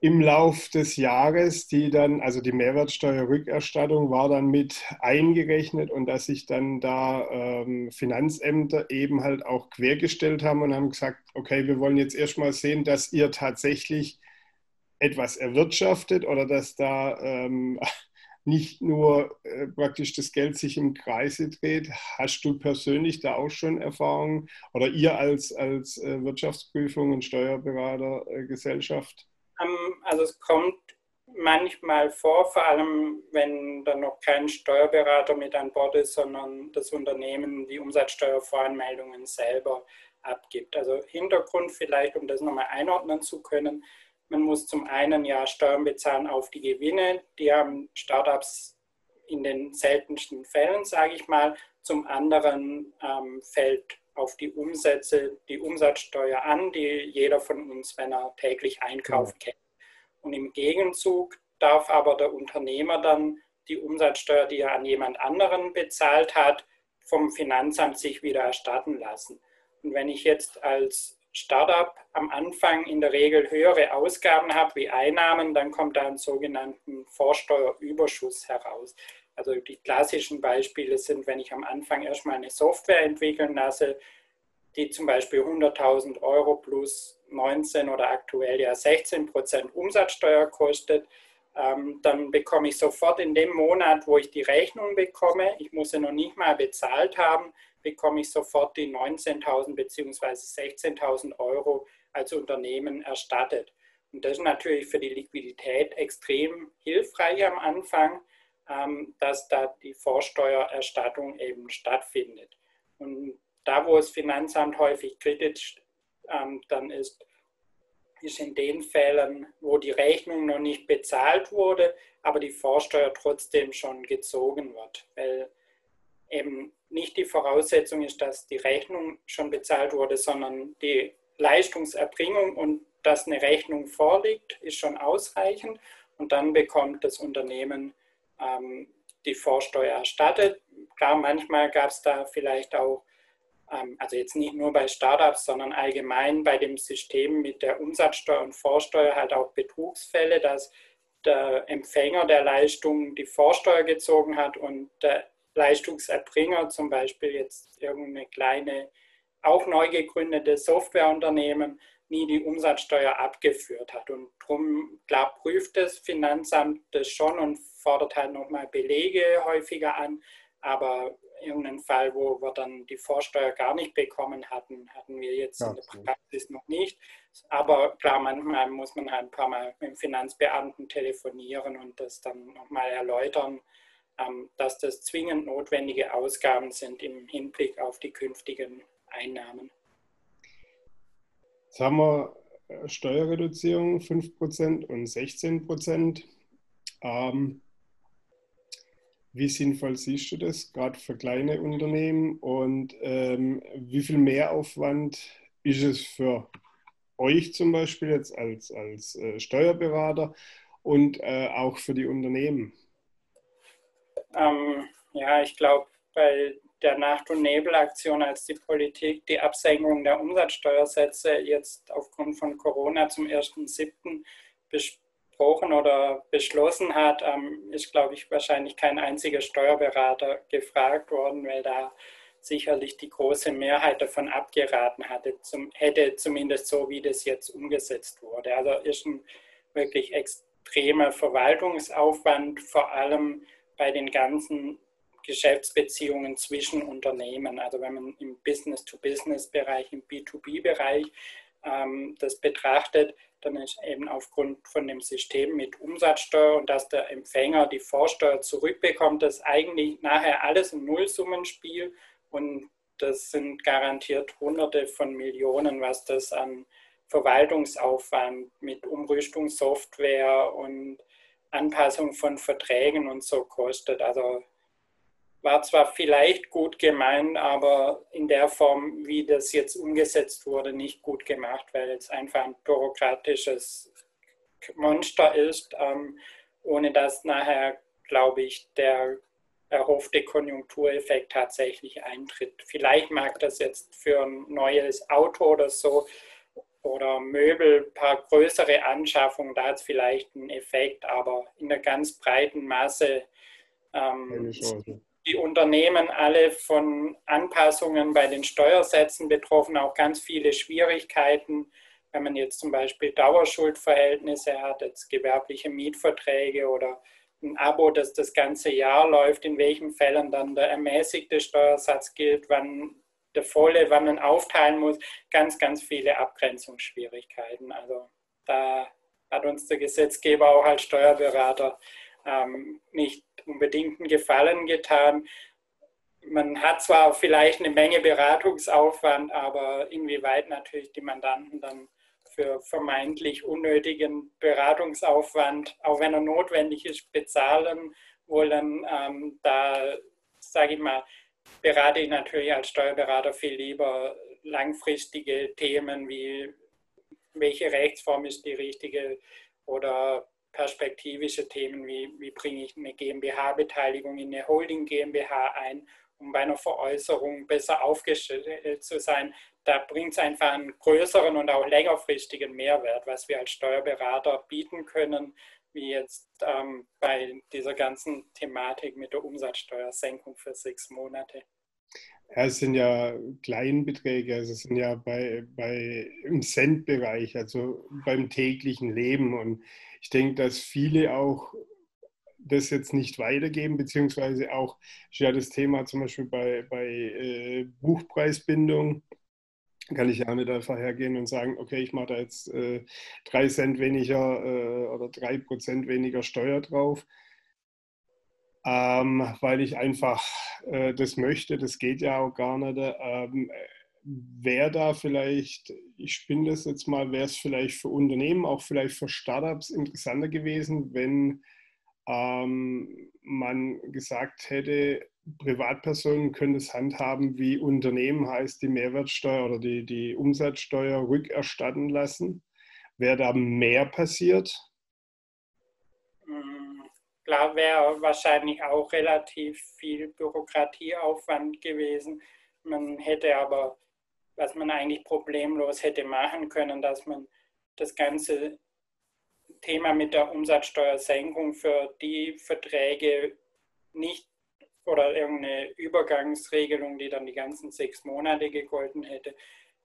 im Lauf des Jahres, die dann, also die Mehrwertsteuerrückerstattung war dann mit eingerechnet und dass sich dann da ähm, Finanzämter eben halt auch quergestellt haben und haben gesagt, okay, wir wollen jetzt erstmal sehen, dass ihr tatsächlich etwas erwirtschaftet oder dass da ähm, nicht nur äh, praktisch das Geld sich im Kreise dreht. Hast du persönlich da auch schon Erfahrungen oder ihr als, als äh, Wirtschaftsprüfung und Steuerberatergesellschaft? Ähm, also es kommt manchmal vor, vor allem wenn da noch kein Steuerberater mit an Bord ist, sondern das Unternehmen die Umsatzsteuervoranmeldungen selber abgibt. Also Hintergrund vielleicht, um das nochmal einordnen zu können, man muss zum einen ja Steuern bezahlen auf die Gewinne, die haben Startups in den seltensten Fällen, sage ich mal. Zum anderen ähm, fällt auf die Umsätze, die Umsatzsteuer an, die jeder von uns, wenn er täglich einkauft, genau. kennt. Und im Gegenzug darf aber der Unternehmer dann die Umsatzsteuer, die er an jemand anderen bezahlt hat, vom Finanzamt sich wieder erstatten lassen. Und wenn ich jetzt als Startup am Anfang in der Regel höhere Ausgaben habe wie Einnahmen, dann kommt da ein sogenannten Vorsteuerüberschuss heraus. Also die klassischen Beispiele sind, wenn ich am Anfang erstmal eine Software entwickeln lasse, die zum Beispiel 100.000 Euro plus 19 oder aktuell ja 16 Prozent Umsatzsteuer kostet, ähm, dann bekomme ich sofort in dem Monat, wo ich die Rechnung bekomme, ich muss sie noch nicht mal bezahlt haben, bekomme ich sofort die 19.000 bzw. 16.000 Euro als Unternehmen erstattet. Und das ist natürlich für die Liquidität extrem hilfreich am Anfang, ähm, dass da die Vorsteuererstattung eben stattfindet. Und da, wo das Finanzamt häufig kritisch ähm, dann ist, ist in den Fällen, wo die Rechnung noch nicht bezahlt wurde, aber die Vorsteuer trotzdem schon gezogen wird, weil eben nicht die Voraussetzung ist, dass die Rechnung schon bezahlt wurde, sondern die Leistungserbringung und dass eine Rechnung vorliegt, ist schon ausreichend und dann bekommt das Unternehmen ähm, die Vorsteuer erstattet. Klar, manchmal gab es da vielleicht auch, ähm, also jetzt nicht nur bei Startups, sondern allgemein bei dem System mit der Umsatzsteuer und Vorsteuer halt auch Betrugsfälle, dass der Empfänger der Leistung die Vorsteuer gezogen hat und der Leistungserbringer, zum Beispiel jetzt irgendeine kleine, auch neu gegründete Softwareunternehmen, nie die Umsatzsteuer abgeführt hat. Und darum, klar, prüft das Finanzamt das schon und fordert halt nochmal Belege häufiger an. Aber irgendeinen Fall, wo wir dann die Vorsteuer gar nicht bekommen hatten, hatten wir jetzt ja, in der Praxis noch nicht. Aber klar, manchmal muss man halt ein paar Mal mit dem Finanzbeamten telefonieren und das dann nochmal erläutern, dass das zwingend notwendige Ausgaben sind im Hinblick auf die künftigen Einnahmen. Jetzt haben wir Steuerreduzierung 5% und 16%. Ähm, wie sinnvoll siehst du das, gerade für kleine Unternehmen? Und ähm, wie viel Mehraufwand ist es für euch zum Beispiel jetzt als, als äh, Steuerberater und äh, auch für die Unternehmen? Ähm, ja, ich glaube, bei der Nacht- und Nebelaktion, als die Politik die Absenkung der Umsatzsteuersätze jetzt aufgrund von Corona zum 1.7. besprochen oder beschlossen hat, ähm, ist, glaube ich, wahrscheinlich kein einziger Steuerberater gefragt worden, weil da sicherlich die große Mehrheit davon abgeraten hatte, zum, hätte zumindest so, wie das jetzt umgesetzt wurde. Also ist ein wirklich extremer Verwaltungsaufwand, vor allem bei den ganzen Geschäftsbeziehungen zwischen Unternehmen. Also wenn man im Business-to-Business-Bereich, im B2B-Bereich ähm, das betrachtet, dann ist eben aufgrund von dem System mit Umsatzsteuer und dass der Empfänger die Vorsteuer zurückbekommt, das eigentlich nachher alles ein Nullsummenspiel und das sind garantiert Hunderte von Millionen, was das an Verwaltungsaufwand mit Umrüstungssoftware und Anpassung von Verträgen und so kostet. Also war zwar vielleicht gut gemeint, aber in der Form, wie das jetzt umgesetzt wurde, nicht gut gemacht, weil es einfach ein bürokratisches Monster ist, ähm, ohne dass nachher, glaube ich, der erhoffte Konjunktureffekt tatsächlich eintritt. Vielleicht mag das jetzt für ein neues Auto oder so oder Möbel, ein paar größere Anschaffungen, da hat es vielleicht einen Effekt, aber in der ganz breiten Masse ähm, die Unternehmen alle von Anpassungen bei den Steuersätzen betroffen, auch ganz viele Schwierigkeiten. Wenn man jetzt zum Beispiel Dauerschuldverhältnisse hat, jetzt gewerbliche Mietverträge oder ein Abo, das das ganze Jahr läuft, in welchen Fällen dann der ermäßigte Steuersatz gilt, wann der volle, wann man aufteilen muss, ganz, ganz viele Abgrenzungsschwierigkeiten. Also da hat uns der Gesetzgeber auch als Steuerberater ähm, nicht unbedingt einen Gefallen getan. Man hat zwar vielleicht eine Menge Beratungsaufwand, aber inwieweit natürlich die Mandanten dann für vermeintlich unnötigen Beratungsaufwand, auch wenn er notwendig ist, bezahlen wollen. Ähm, da sage ich mal, berate ich natürlich als Steuerberater viel lieber langfristige Themen wie welche Rechtsform ist die richtige oder perspektivische Themen wie wie bringe ich eine GmbH-Beteiligung in eine Holding GmbH ein, um bei einer Veräußerung besser aufgestellt zu sein. Da bringt es einfach einen größeren und auch längerfristigen Mehrwert, was wir als Steuerberater bieten können, wie jetzt ähm, bei dieser ganzen Thematik mit der Umsatzsteuersenkung für sechs Monate. Ja, es sind ja Kleinbeträge, also es sind ja bei, bei im Centbereich, also beim täglichen Leben. Und ich denke, dass viele auch das jetzt nicht weitergeben, beziehungsweise auch ja das Thema zum Beispiel bei, bei äh, Buchpreisbindung kann ich ja nicht einfach hergehen und sagen, okay, ich mache da jetzt äh, drei Cent weniger äh, oder drei Prozent weniger Steuer drauf, ähm, weil ich einfach äh, das möchte. Das geht ja auch gar nicht. Ähm, wäre da vielleicht, ich spinne das jetzt mal, wäre es vielleicht für Unternehmen, auch vielleicht für Startups interessanter gewesen, wenn ähm, man gesagt hätte, Privatpersonen können es handhaben, wie Unternehmen heißt die Mehrwertsteuer oder die, die Umsatzsteuer rückerstatten lassen. Wäre da mehr passiert? Hm, klar wäre wahrscheinlich auch relativ viel Bürokratieaufwand gewesen. Man hätte aber, was man eigentlich problemlos hätte machen können, dass man das ganze Thema mit der Umsatzsteuersenkung für die Verträge nicht oder irgendeine Übergangsregelung, die dann die ganzen sechs Monate gegolten hätte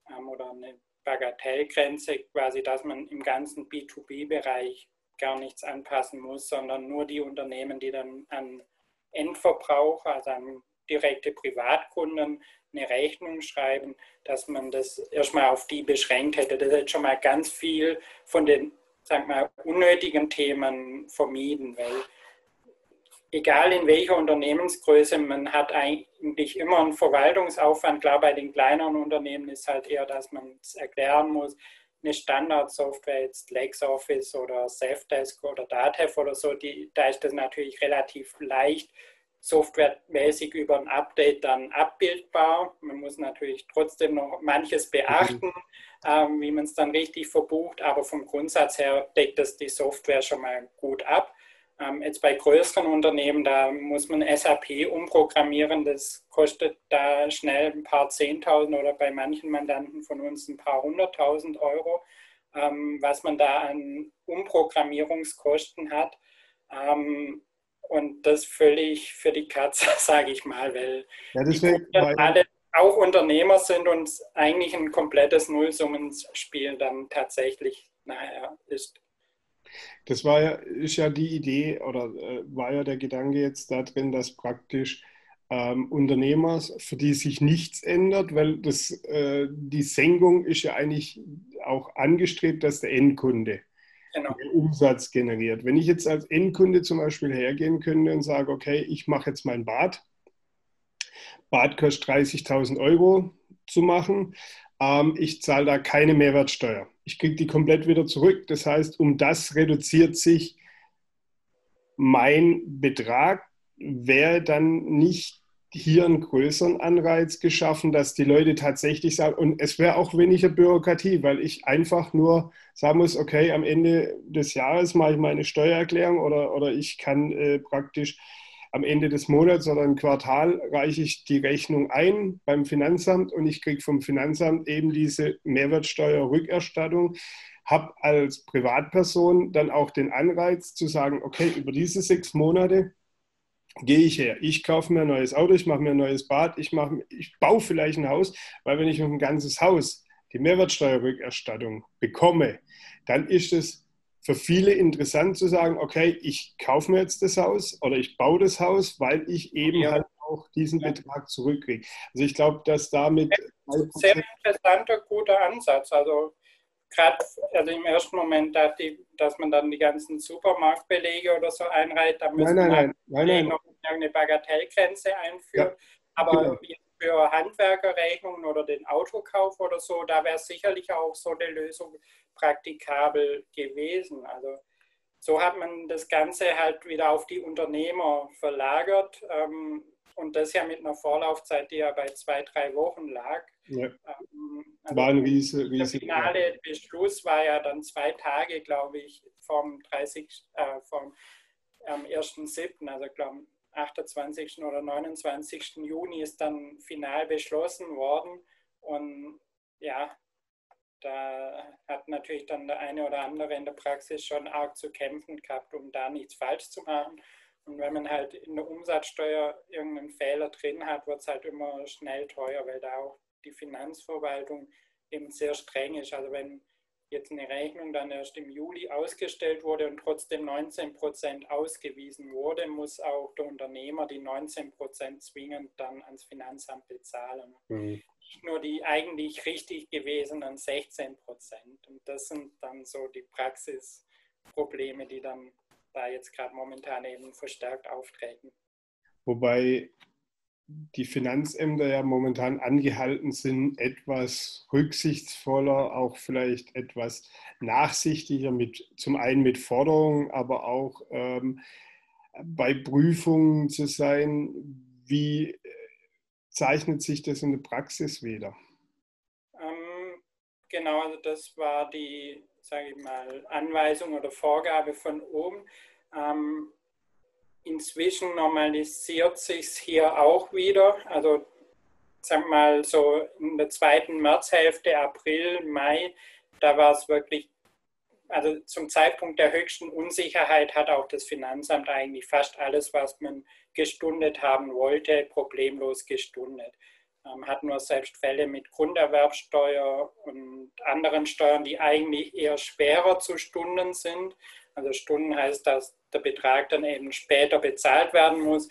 ähm, oder eine Bagatellgrenze, quasi, dass man im ganzen B2B-Bereich gar nichts anpassen muss, sondern nur die Unternehmen, die dann an Endverbraucher, also an direkte Privatkunden eine Rechnung schreiben, dass man das erstmal auf die beschränkt hätte. Das hätte schon mal ganz viel von den, sagen wir, unnötigen Themen vermieden, weil egal in welcher Unternehmensgröße, man hat eigentlich immer einen Verwaltungsaufwand. Klar, bei den kleineren Unternehmen ist halt eher, dass man es erklären muss. Eine Standardsoftware, jetzt LexOffice oder Safdesk oder Datev oder so, die, da ist das natürlich relativ leicht softwaremäßig über ein Update dann abbildbar. Man muss natürlich trotzdem noch manches beachten, ähm, wie man es dann richtig verbucht, aber vom Grundsatz her deckt das die Software schon mal gut ab. Ähm, jetzt bei größeren Unternehmen, da muss man SAP umprogrammieren, das kostet da schnell ein paar Zehntausend oder bei manchen Mandanten von uns ein paar hunderttausend Euro, ähm, was man da an Umprogrammierungskosten hat. Ähm, und das völlig für die Katze, sage ich mal, weil ja, deswegen, alle auch Unternehmer sind und eigentlich ein komplettes Nullsummenspiel dann tatsächlich nachher ist. Das war ja, ist ja die Idee oder äh, war ja der Gedanke jetzt da drin, dass praktisch ähm, Unternehmer, für die sich nichts ändert, weil das, äh, die Senkung ist ja eigentlich auch angestrebt, dass der Endkunde genau. Umsatz generiert. Wenn ich jetzt als Endkunde zum Beispiel hergehen könnte und sage, okay, ich mache jetzt mein Bad, Bad kostet 30.000 Euro zu machen, ähm, ich zahle da keine Mehrwertsteuer. Ich kriege die komplett wieder zurück. Das heißt, um das reduziert sich mein Betrag, wäre dann nicht hier einen größeren Anreiz geschaffen, dass die Leute tatsächlich sagen, und es wäre auch weniger Bürokratie, weil ich einfach nur sagen muss, okay, am Ende des Jahres mache ich meine Steuererklärung oder, oder ich kann äh, praktisch am Ende des Monats oder im Quartal reiche ich die Rechnung ein beim Finanzamt und ich kriege vom Finanzamt eben diese Mehrwertsteuerrückerstattung habe als Privatperson dann auch den Anreiz zu sagen, okay, über diese sechs Monate gehe ich her. Ich kaufe mir ein neues Auto, ich mache mir ein neues Bad, ich, mache, ich baue vielleicht ein Haus, weil wenn ich ein ganzes Haus die Mehrwertsteuerrückerstattung bekomme, dann ist es für viele interessant zu sagen, okay, ich kaufe mir jetzt das Haus oder ich baue das Haus, weil ich eben ja. halt auch diesen ja. Betrag zurückkriege. Also ich glaube, dass damit... Sehr interessanter, guter Ansatz. Also gerade also im ersten Moment, dass, die, dass man dann die ganzen Supermarktbelege oder so einreiht, da müssen nein, nein, nein, nein, noch eine Bagatellgrenze einführen. Ja, Aber genau. Für Handwerkerrechnungen oder den Autokauf oder so, da wäre sicherlich auch so eine Lösung praktikabel gewesen. Also so hat man das Ganze halt wieder auf die Unternehmer verlagert. Ähm, und das ja mit einer Vorlaufzeit, die ja bei zwei, drei Wochen lag. Ja. Ähm, also war ein riese, riese Der finale Beschluss war ja dann zwei Tage, glaube ich, vom 30, äh, vom am 1.7., also glaube 28. oder 29. Juni ist dann final beschlossen worden. Und ja, da hat natürlich dann der eine oder andere in der Praxis schon arg zu kämpfen gehabt, um da nichts falsch zu machen. Und wenn man halt in der Umsatzsteuer irgendeinen Fehler drin hat, wird es halt immer schnell teuer, weil da auch die Finanzverwaltung eben sehr streng ist. Also wenn jetzt eine Rechnung dann erst im Juli ausgestellt wurde und trotzdem 19 Prozent ausgewiesen wurde, muss auch der Unternehmer die 19 Prozent zwingend dann ans Finanzamt bezahlen. Mhm. Nicht nur die eigentlich richtig gewesenen 16 Prozent. Und das sind dann so die Praxisprobleme, die dann da jetzt gerade momentan eben verstärkt auftreten. Wobei die Finanzämter ja momentan angehalten sind, etwas rücksichtsvoller, auch vielleicht etwas nachsichtiger mit, zum einen mit Forderungen, aber auch ähm, bei Prüfungen zu sein. Wie zeichnet sich das in der Praxis wieder? Ähm, genau, also das war die sage ich mal, Anweisung oder Vorgabe von oben. Ähm, inzwischen normalisiert sich hier auch wieder. Also sag mal so in der zweiten Märzhälfte, April, Mai, da war es wirklich, also zum Zeitpunkt der höchsten Unsicherheit hat auch das Finanzamt eigentlich fast alles, was man gestundet haben wollte, problemlos gestundet. Ähm, hat nur selbst Fälle mit Grunderwerbsteuer und anderen Steuern, die eigentlich eher schwerer zu Stunden sind. Also Stunden heißt, dass der Betrag dann eben später bezahlt werden muss.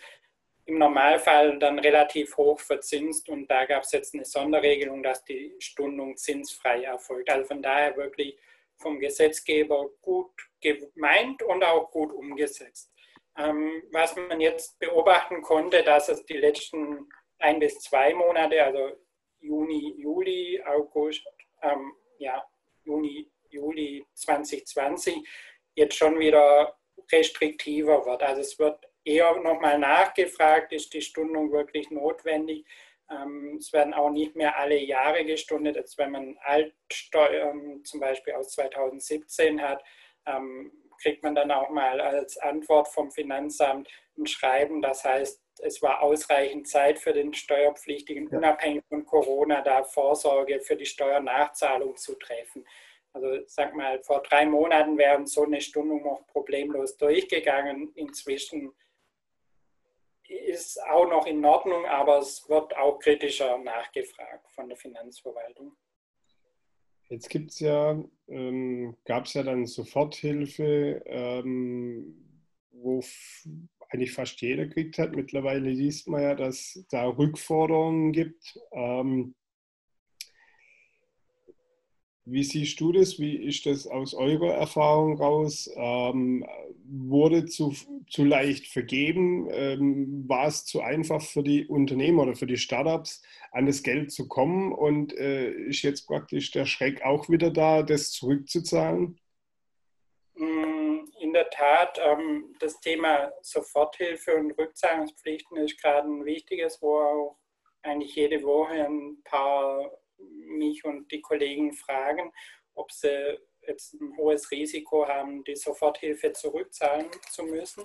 Im Normalfall dann relativ hoch verzinst und da gab es jetzt eine Sonderregelung, dass die Stundung zinsfrei erfolgt. Also von daher wirklich vom Gesetzgeber gut gemeint und auch gut umgesetzt. Ähm, was man jetzt beobachten konnte, dass es die letzten ein bis zwei Monate, also Juni, Juli, August, ähm, ja, Juni, Juli 2020, jetzt schon wieder restriktiver wird. Also es wird eher nochmal nachgefragt, ist die Stundung wirklich notwendig. Ähm, es werden auch nicht mehr alle Jahre gestundet. Jetzt, wenn man Altsteuern zum Beispiel aus 2017 hat, ähm, kriegt man dann auch mal als Antwort vom Finanzamt ein Schreiben. Das heißt, es war ausreichend Zeit für den Steuerpflichtigen, unabhängig von Corona, da Vorsorge für die Steuernachzahlung zu treffen. Also sag mal, vor drei Monaten wären so eine Stundung noch problemlos durchgegangen. Inzwischen ist auch noch in Ordnung, aber es wird auch kritischer nachgefragt von der Finanzverwaltung. Jetzt gibt es ja, ähm, gab es ja dann Soforthilfe, ähm, wo eigentlich fast jeder gekriegt hat. Mittlerweile liest man ja, dass da Rückforderungen gibt. Ähm, wie siehst du das? Wie ist das aus eurer Erfahrung raus? Ähm, wurde zu, zu leicht vergeben? Ähm, war es zu einfach für die Unternehmen oder für die Startups, an das Geld zu kommen? Und äh, ist jetzt praktisch der Schreck auch wieder da, das zurückzuzahlen? Mm, in der Tat, ähm, das Thema Soforthilfe und Rückzahlungspflichten ist gerade ein wichtiges, wo auch eigentlich jede Woche ein paar mich und die Kollegen fragen, ob sie jetzt ein hohes Risiko haben, die Soforthilfe zurückzahlen zu müssen.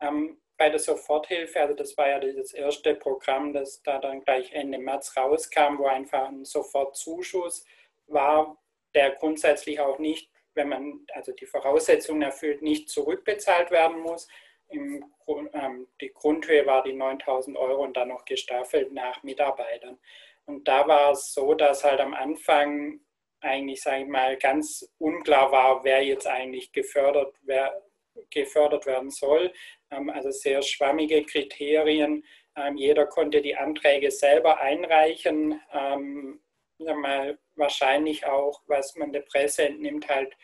Ähm, bei der Soforthilfe, also das war ja das erste Programm, das da dann gleich Ende März rauskam, wo einfach ein Sofortzuschuss war, der grundsätzlich auch nicht, wenn man also die Voraussetzungen erfüllt, nicht zurückbezahlt werden muss. Im, ähm, die Grundhöhe war die 9000 Euro und dann noch gestaffelt nach Mitarbeitern. Und da war es so, dass halt am Anfang eigentlich, sage ich mal, ganz unklar war, wer jetzt eigentlich gefördert, wer gefördert werden soll. Ähm, also sehr schwammige Kriterien. Ähm, jeder konnte die Anträge selber einreichen. Ähm, wahrscheinlich auch, was man der Presse entnimmt, halt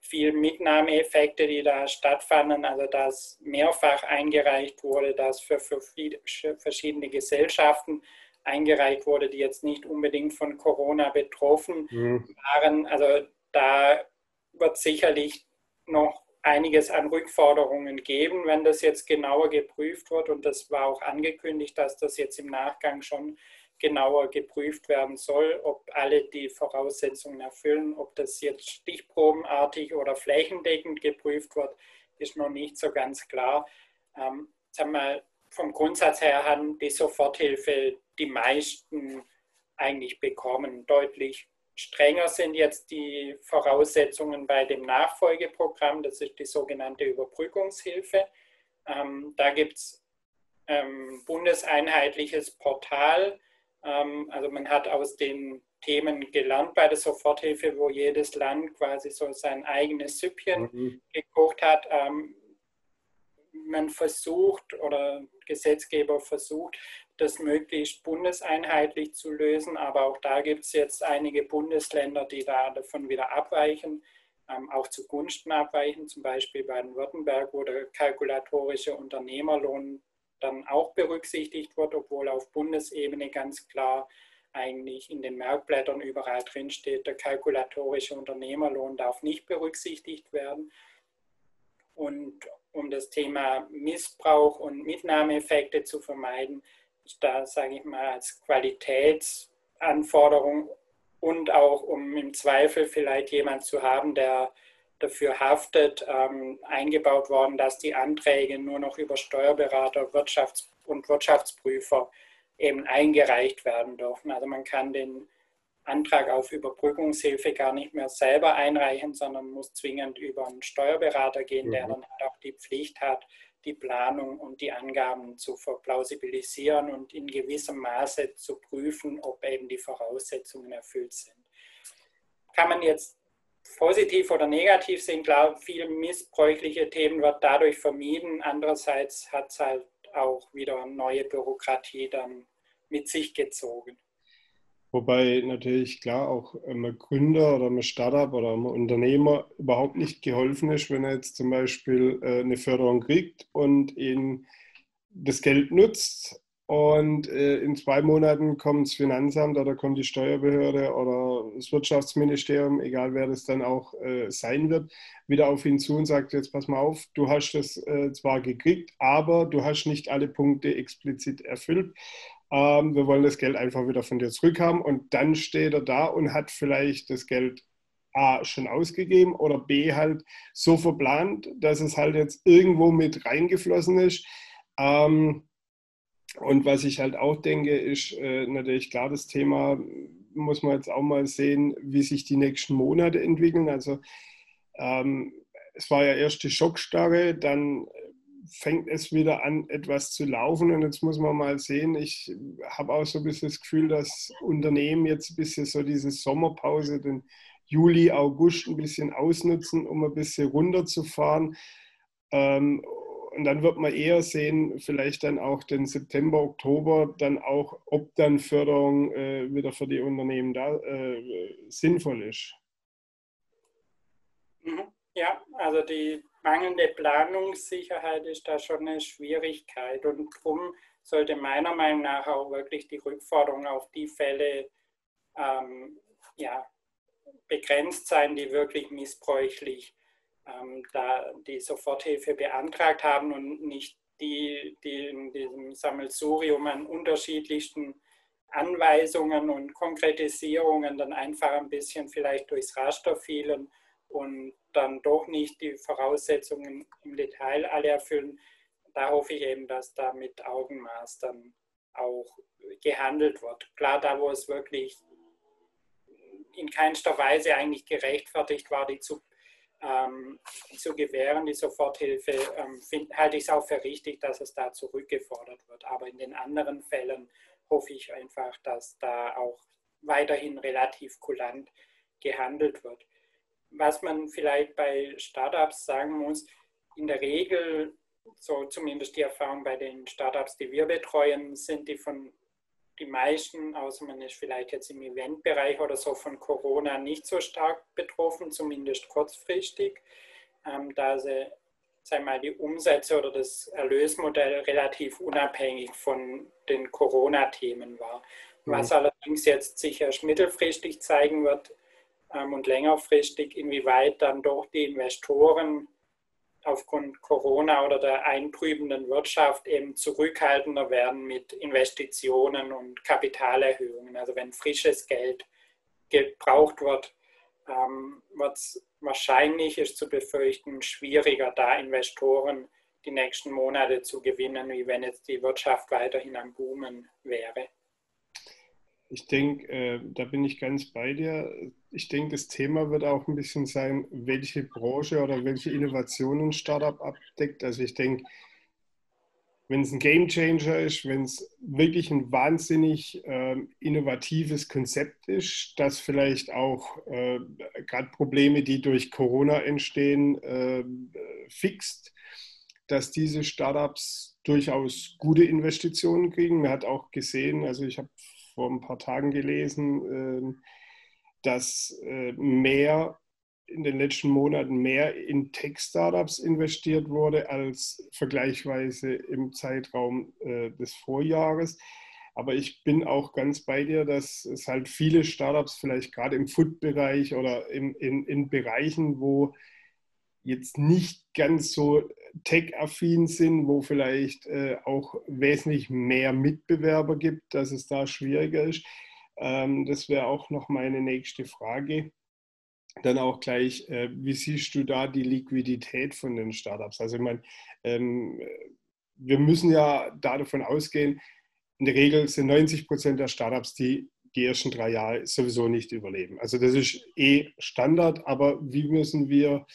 viel Mitnahmeeffekte, die da stattfanden, also dass mehrfach eingereicht wurde, dass für verschiedene Gesellschaften eingereicht wurde, die jetzt nicht unbedingt von Corona betroffen mhm. waren. Also da wird sicherlich noch einiges an Rückforderungen geben, wenn das jetzt genauer geprüft wird. Und das war auch angekündigt, dass das jetzt im Nachgang schon genauer geprüft werden soll, ob alle die Voraussetzungen erfüllen. Ob das jetzt stichprobenartig oder flächendeckend geprüft wird, ist noch nicht so ganz klar. Ähm, sagen wir, vom Grundsatz her haben die Soforthilfe die meisten eigentlich bekommen. Deutlich strenger sind jetzt die Voraussetzungen bei dem Nachfolgeprogramm, das ist die sogenannte Überbrückungshilfe. Ähm, da gibt es ähm, bundeseinheitliches Portal. Ähm, also man hat aus den Themen gelernt bei der Soforthilfe, wo jedes Land quasi so sein eigenes Süppchen mhm. gekocht hat. Ähm, man versucht oder Gesetzgeber versucht, das möglichst bundeseinheitlich zu lösen. Aber auch da gibt es jetzt einige Bundesländer, die da davon wieder abweichen, ähm, auch zugunsten abweichen, zum Beispiel Baden-Württemberg, wo der kalkulatorische Unternehmerlohn dann auch berücksichtigt wird, obwohl auf Bundesebene ganz klar eigentlich in den Merkblättern überall drin steht, der kalkulatorische Unternehmerlohn darf nicht berücksichtigt werden. Und um das Thema Missbrauch und Mitnahmeeffekte zu vermeiden, da sage ich mal als Qualitätsanforderung und auch um im Zweifel vielleicht jemand zu haben, der dafür haftet, ähm, eingebaut worden, dass die Anträge nur noch über Steuerberater Wirtschafts- und Wirtschaftsprüfer eben eingereicht werden dürfen. Also man kann den Antrag auf Überbrückungshilfe gar nicht mehr selber einreichen, sondern muss zwingend über einen Steuerberater gehen, der mhm. dann halt auch die Pflicht hat, die Planung und die Angaben zu verplausibilisieren und in gewissem Maße zu prüfen, ob eben die Voraussetzungen erfüllt sind. Kann man jetzt positiv oder negativ sehen, klar, viele missbräuchliche Themen wird dadurch vermieden. Andererseits hat es halt auch wieder neue Bürokratie dann mit sich gezogen. Wobei natürlich klar auch einem Gründer oder einem Startup oder einem Unternehmer überhaupt nicht geholfen ist, wenn er jetzt zum Beispiel äh, eine Förderung kriegt und ihn das Geld nutzt, und äh, in zwei Monaten kommt das Finanzamt oder kommt die Steuerbehörde oder das Wirtschaftsministerium, egal wer das dann auch äh, sein wird, wieder auf ihn zu und sagt, jetzt pass mal auf, du hast das zwar gekriegt, aber du hast nicht alle Punkte explizit erfüllt. Ähm, wir wollen das Geld einfach wieder von dir zurückhaben. Und dann steht er da und hat vielleicht das Geld A schon ausgegeben oder B halt so verplant, dass es halt jetzt irgendwo mit reingeflossen ist. Ähm, und was ich halt auch denke, ist äh, natürlich klar, das Thema muss man jetzt auch mal sehen, wie sich die nächsten Monate entwickeln. Also ähm, es war ja erst die Schockstarre, dann fängt es wieder an, etwas zu laufen. Und jetzt muss man mal sehen, ich habe auch so ein bisschen das Gefühl, dass Unternehmen jetzt ein bisschen so diese Sommerpause, den Juli, August ein bisschen ausnutzen, um ein bisschen runterzufahren. Ähm, und dann wird man eher sehen, vielleicht dann auch den September, Oktober, dann auch, ob dann Förderung äh, wieder für die Unternehmen da äh, sinnvoll ist. Mhm. Ja, also die mangelnde Planungssicherheit ist da schon eine Schwierigkeit. Und darum sollte meiner Meinung nach auch wirklich die Rückforderung auf die Fälle ähm, ja, begrenzt sein, die wirklich missbräuchlich ähm, da die Soforthilfe beantragt haben und nicht die, die in diesem Sammelsurium an unterschiedlichsten Anweisungen und Konkretisierungen dann einfach ein bisschen vielleicht durchs Raster fielen und dann doch nicht die Voraussetzungen im Detail alle erfüllen. Da hoffe ich eben, dass da mit Augenmaß dann auch gehandelt wird. Klar, da wo es wirklich in keinster Weise eigentlich gerechtfertigt war, die zu ähm, zu gewähren, die Soforthilfe, ähm, find, halte ich es auch für richtig, dass es da zurückgefordert wird. Aber in den anderen Fällen hoffe ich einfach, dass da auch weiterhin relativ kulant gehandelt wird. Was man vielleicht bei Startups sagen muss, in der Regel, so zumindest die Erfahrung bei den Startups, die wir betreuen, sind die von die meisten, außer man ist vielleicht jetzt im Eventbereich oder so von Corona nicht so stark betroffen, zumindest kurzfristig, ähm, da sie sagen mal, die Umsätze oder das Erlösmodell relativ unabhängig von den Corona-Themen war. Mhm. Was allerdings jetzt sich erst mittelfristig zeigen wird und längerfristig, inwieweit dann doch die Investoren aufgrund Corona oder der eintrübenden Wirtschaft eben zurückhaltender werden mit Investitionen und Kapitalerhöhungen. Also wenn frisches Geld gebraucht wird, ähm, wird es wahrscheinlich, ist zu befürchten, schwieriger, da Investoren die nächsten Monate zu gewinnen, wie wenn jetzt die Wirtschaft weiterhin am Boomen wäre. Ich denke, äh, da bin ich ganz bei dir. Ich denke, das Thema wird auch ein bisschen sein, welche Branche oder welche Innovationen Startup abdeckt. Also ich denke, wenn es ein Game Changer ist, wenn es wirklich ein wahnsinnig äh, innovatives Konzept ist, das vielleicht auch äh, gerade Probleme, die durch Corona entstehen, äh, fixt, dass diese Startups durchaus gute Investitionen kriegen. Man hat auch gesehen, also ich habe vor ein paar Tagen gelesen, ähm, dass äh, mehr in den letzten Monaten mehr in Tech-Startups investiert wurde als vergleichsweise im Zeitraum äh, des Vorjahres. Aber ich bin auch ganz bei dir, dass es halt viele Startups vielleicht gerade im Food-Bereich oder in, in, in Bereichen, wo jetzt nicht ganz so tech-affin sind, wo vielleicht äh, auch wesentlich mehr Mitbewerber gibt, dass es da schwieriger ist. Ähm, das wäre auch noch meine nächste Frage. Dann auch gleich, äh, wie siehst du da die Liquidität von den Startups? Also ich meine, ähm, wir müssen ja da davon ausgehen, in der Regel sind 90 Prozent der Startups, die die ersten drei Jahre sowieso nicht überleben. Also das ist eh Standard, aber wie müssen wir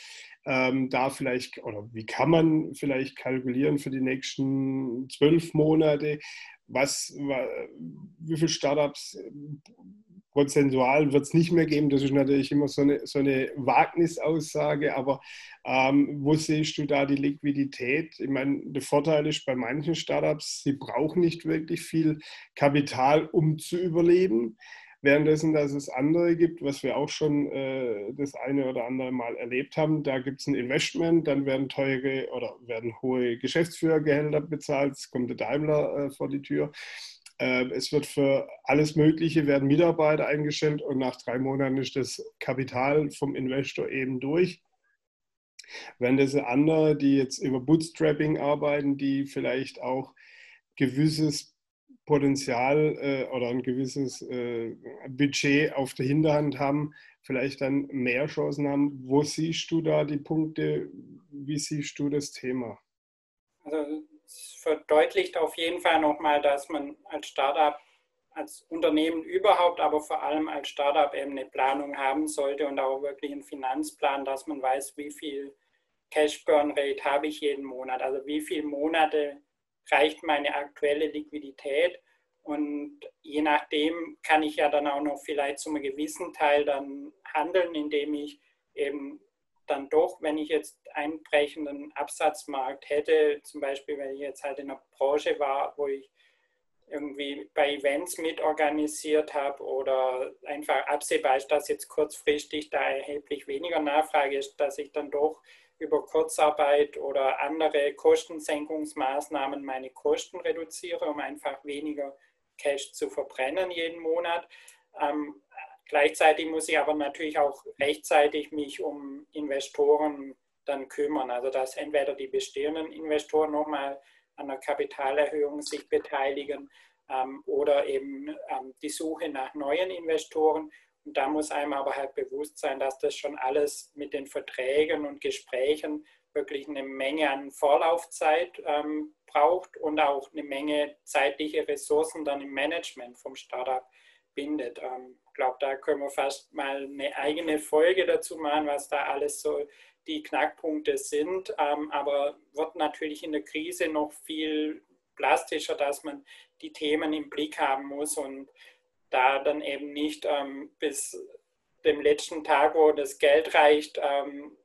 ähm, da vielleicht, oder wie kann man vielleicht kalkulieren für die nächsten zwölf Monate, was, wie viele Startups prozentual wird es nicht mehr geben. Das ist natürlich immer so eine, so eine Wagnisaussage, aber ähm, wo siehst du da die Liquidität? Ich meine, der Vorteil ist bei manchen Startups, sie brauchen nicht wirklich viel Kapital, um zu überleben. Währenddessen, dass es andere gibt, was wir auch schon äh, das eine oder andere Mal erlebt haben, da gibt es ein Investment, dann werden teure oder werden hohe Geschäftsführergehälter bezahlt, es kommt der Daimler äh, vor die Tür. Äh, es wird für alles Mögliche, werden Mitarbeiter eingestellt und nach drei Monaten ist das Kapital vom Investor eben durch. Das andere, die jetzt über Bootstrapping arbeiten, die vielleicht auch gewisses Potenzial äh, oder ein gewisses äh, Budget auf der Hinterhand haben, vielleicht dann mehr Chancen haben. Wo siehst du da die Punkte? Wie siehst du das Thema? Also es verdeutlicht auf jeden Fall nochmal, dass man als Startup, als Unternehmen überhaupt, aber vor allem als Startup eben eine Planung haben sollte und auch wirklich einen Finanzplan, dass man weiß, wie viel Cash Burn Rate habe ich jeden Monat, also wie viele Monate reicht meine aktuelle Liquidität. Und je nachdem kann ich ja dann auch noch vielleicht zu einem gewissen Teil dann handeln, indem ich eben dann doch, wenn ich jetzt einbrechenden Absatzmarkt hätte, zum Beispiel, wenn ich jetzt halt in einer Branche war, wo ich irgendwie bei Events mitorganisiert habe oder einfach absehbar ist, dass jetzt kurzfristig da erheblich weniger Nachfrage ist, dass ich dann doch über Kurzarbeit oder andere Kostensenkungsmaßnahmen meine Kosten reduziere, um einfach weniger Cash zu verbrennen jeden Monat. Ähm, gleichzeitig muss ich aber natürlich auch rechtzeitig mich um Investoren dann kümmern. Also dass entweder die bestehenden Investoren nochmal an der Kapitalerhöhung sich beteiligen ähm, oder eben ähm, die Suche nach neuen Investoren. Und da muss einem aber halt bewusst sein, dass das schon alles mit den Verträgen und Gesprächen wirklich eine Menge an Vorlaufzeit ähm, braucht und auch eine Menge zeitliche Ressourcen dann im Management vom Startup bindet. Ich ähm, glaube, da können wir fast mal eine eigene Folge dazu machen, was da alles so die Knackpunkte sind. Ähm, aber wird natürlich in der Krise noch viel plastischer, dass man die Themen im Blick haben muss und da dann eben nicht ähm, bis dem letzten Tag, wo das Geld reicht, ähm,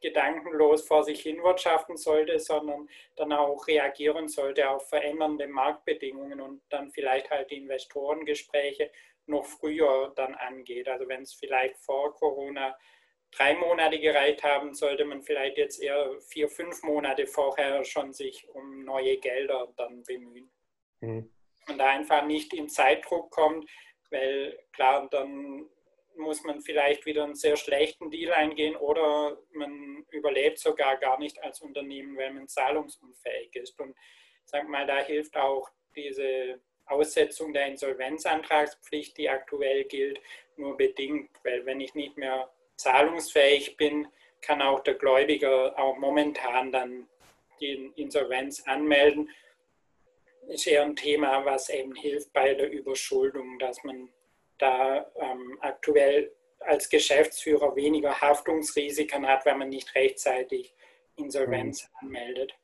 gedankenlos vor sich hin wirtschaften sollte, sondern dann auch reagieren sollte auf verändernde Marktbedingungen und dann vielleicht halt die Investorengespräche noch früher dann angeht. Also wenn es vielleicht vor Corona drei Monate gereicht haben, sollte man vielleicht jetzt eher vier, fünf Monate vorher schon sich um neue Gelder dann bemühen. Mhm. Und da einfach nicht in Zeitdruck kommt, weil klar, dann muss man vielleicht wieder einen sehr schlechten Deal eingehen oder man überlebt sogar gar nicht als Unternehmen, weil man zahlungsunfähig ist. Und sag mal, da hilft auch diese Aussetzung der Insolvenzantragspflicht, die aktuell gilt, nur bedingt, weil wenn ich nicht mehr zahlungsfähig bin, kann auch der Gläubiger auch momentan dann die Insolvenz anmelden ist eher ein Thema, was eben hilft bei der Überschuldung, dass man da ähm, aktuell als Geschäftsführer weniger Haftungsrisiken hat, wenn man nicht rechtzeitig Insolvenz mhm. anmeldet.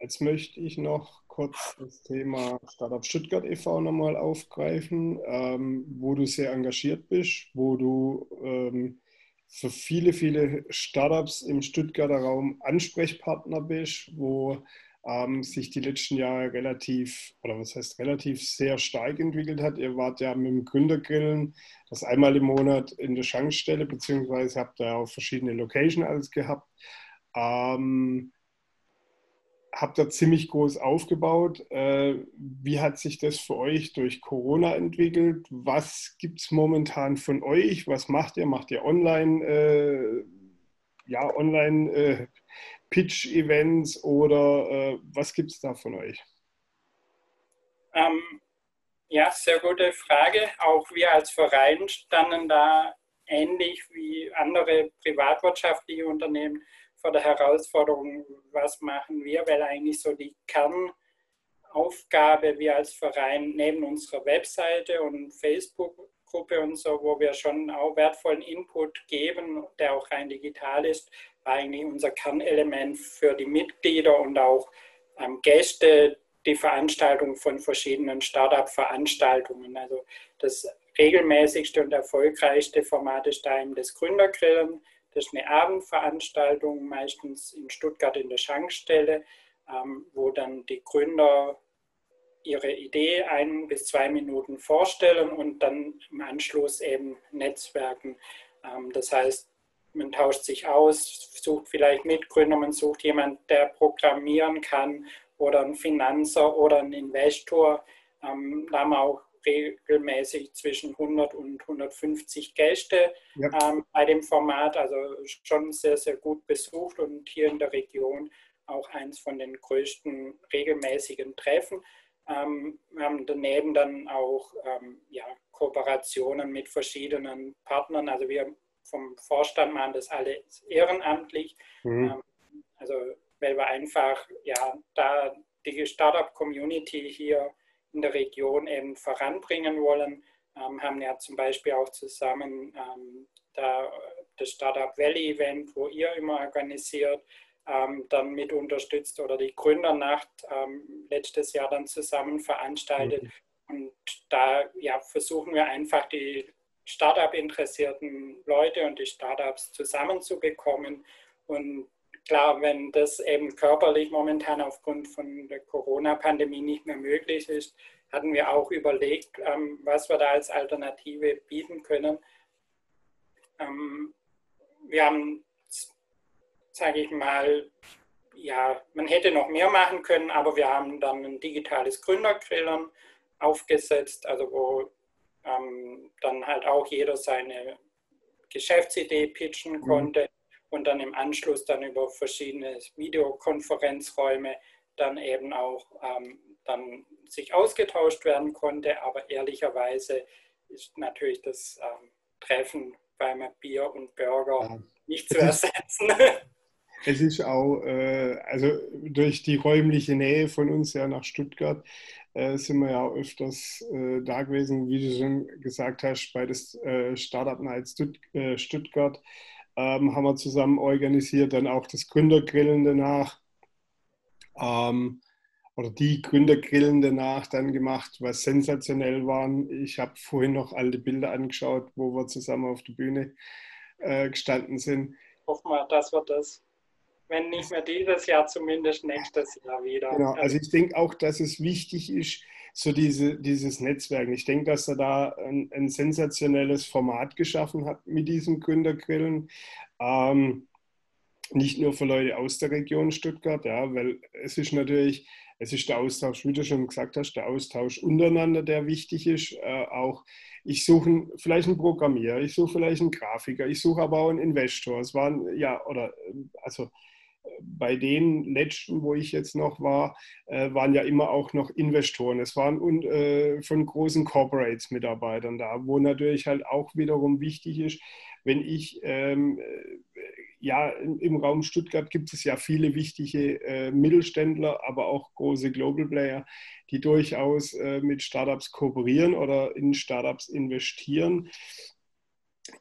Jetzt möchte ich noch kurz das Thema Startup Stuttgart e.V. nochmal aufgreifen, ähm, wo du sehr engagiert bist, wo du ähm, für viele, viele Startups im Stuttgarter Raum Ansprechpartner bist, wo ähm, sich die letzten Jahre relativ, oder was heißt relativ, sehr stark entwickelt hat. Ihr wart ja mit dem Gründergrillen das einmal im Monat in der Schankstelle, beziehungsweise habt ihr auch verschiedene Locations alles gehabt. Ähm, habt ihr ziemlich groß aufgebaut. Äh, wie hat sich das für euch durch Corona entwickelt? Was gibt es momentan von euch? Was macht ihr? Macht ihr online, äh, ja, online äh, Pitch-Events oder äh, was gibt es da von euch? Ähm, ja, sehr gute Frage. Auch wir als Verein standen da ähnlich wie andere privatwirtschaftliche Unternehmen vor der Herausforderung, was machen wir, weil eigentlich so die Kernaufgabe wir als Verein neben unserer Webseite und Facebook-Gruppe und so, wo wir schon auch wertvollen Input geben, der auch rein digital ist, eigentlich unser Kernelement für die Mitglieder und auch ähm, Gäste, die Veranstaltung von verschiedenen Startup-Veranstaltungen. Also das regelmäßigste und erfolgreichste Format ist da eben das Gründergrillen. Das ist eine Abendveranstaltung, meistens in Stuttgart in der Schankstelle, ähm, wo dann die Gründer ihre Idee ein bis zwei Minuten vorstellen und dann im Anschluss eben netzwerken. Ähm, das heißt, man tauscht sich aus, sucht vielleicht Mitgründer, man sucht jemanden, der programmieren kann oder ein Finanzer oder ein Investor. Ähm, da haben wir auch regelmäßig zwischen 100 und 150 Gäste ja. ähm, bei dem Format, also schon sehr, sehr gut besucht und hier in der Region auch eins von den größten regelmäßigen Treffen. Ähm, wir haben daneben dann auch ähm, ja, Kooperationen mit verschiedenen Partnern. Also wir vom Vorstand machen das alles ehrenamtlich. Mhm. Ähm, also weil wir einfach ja da die Startup-Community hier in der Region eben voranbringen wollen, ähm, haben ja zum Beispiel auch zusammen ähm, da, das Startup Valley Event, wo ihr immer organisiert, ähm, dann mit unterstützt oder die Gründernacht ähm, letztes Jahr dann zusammen veranstaltet. Mhm. Und da ja, versuchen wir einfach die Startup-interessierten Leute und die Startups zusammenzubekommen. Und klar, wenn das eben körperlich momentan aufgrund von der Corona-Pandemie nicht mehr möglich ist, hatten wir auch überlegt, ähm, was wir da als Alternative bieten können. Ähm, wir haben sage ich mal, ja, man hätte noch mehr machen können, aber wir haben dann ein digitales Gründergrillern aufgesetzt, also wo ähm, dann halt auch jeder seine Geschäftsidee pitchen mhm. konnte mhm. und dann im Anschluss dann über verschiedene Videokonferenzräume dann eben auch ähm, dann sich ausgetauscht werden konnte. Aber ehrlicherweise ist natürlich das ähm, Treffen beim Bier und Burger ja. nicht zu ersetzen. Es ist auch, äh, also durch die räumliche Nähe von uns ja nach Stuttgart, äh, sind wir ja öfters äh, da gewesen, wie du schon gesagt hast, bei des äh, Startup Night Stutt äh, Stuttgart ähm, haben wir zusammen organisiert, dann auch das Gründergrillen danach. Ähm, oder die Gründergrillen danach dann gemacht, was sensationell waren. Ich habe vorhin noch alte Bilder angeschaut, wo wir zusammen auf der Bühne äh, gestanden sind. Hoffen wir, dass wir das wenn nicht mehr dieses Jahr, zumindest nächstes Jahr wieder. Genau, also ich denke auch, dass es wichtig ist, so diese, dieses Netzwerk. Ich denke, dass er da ein, ein sensationelles Format geschaffen hat mit diesem Gründergrillen. Ähm, nicht nur für Leute aus der Region Stuttgart, ja, weil es ist natürlich, es ist der Austausch, wie du schon gesagt hast, der Austausch untereinander, der wichtig ist. Äh, auch ich suche vielleicht einen Programmierer, ich suche vielleicht einen Grafiker, ich suche aber auch einen Investor. Es waren ja, oder also bei den letzten, wo ich jetzt noch war, äh, waren ja immer auch noch Investoren. Es waren äh, von großen Corporates Mitarbeitern da, wo natürlich halt auch wiederum wichtig ist, wenn ich, ähm, äh, ja, im Raum Stuttgart gibt es ja viele wichtige äh, Mittelständler, aber auch große Global Player, die durchaus äh, mit Startups kooperieren oder in Startups investieren.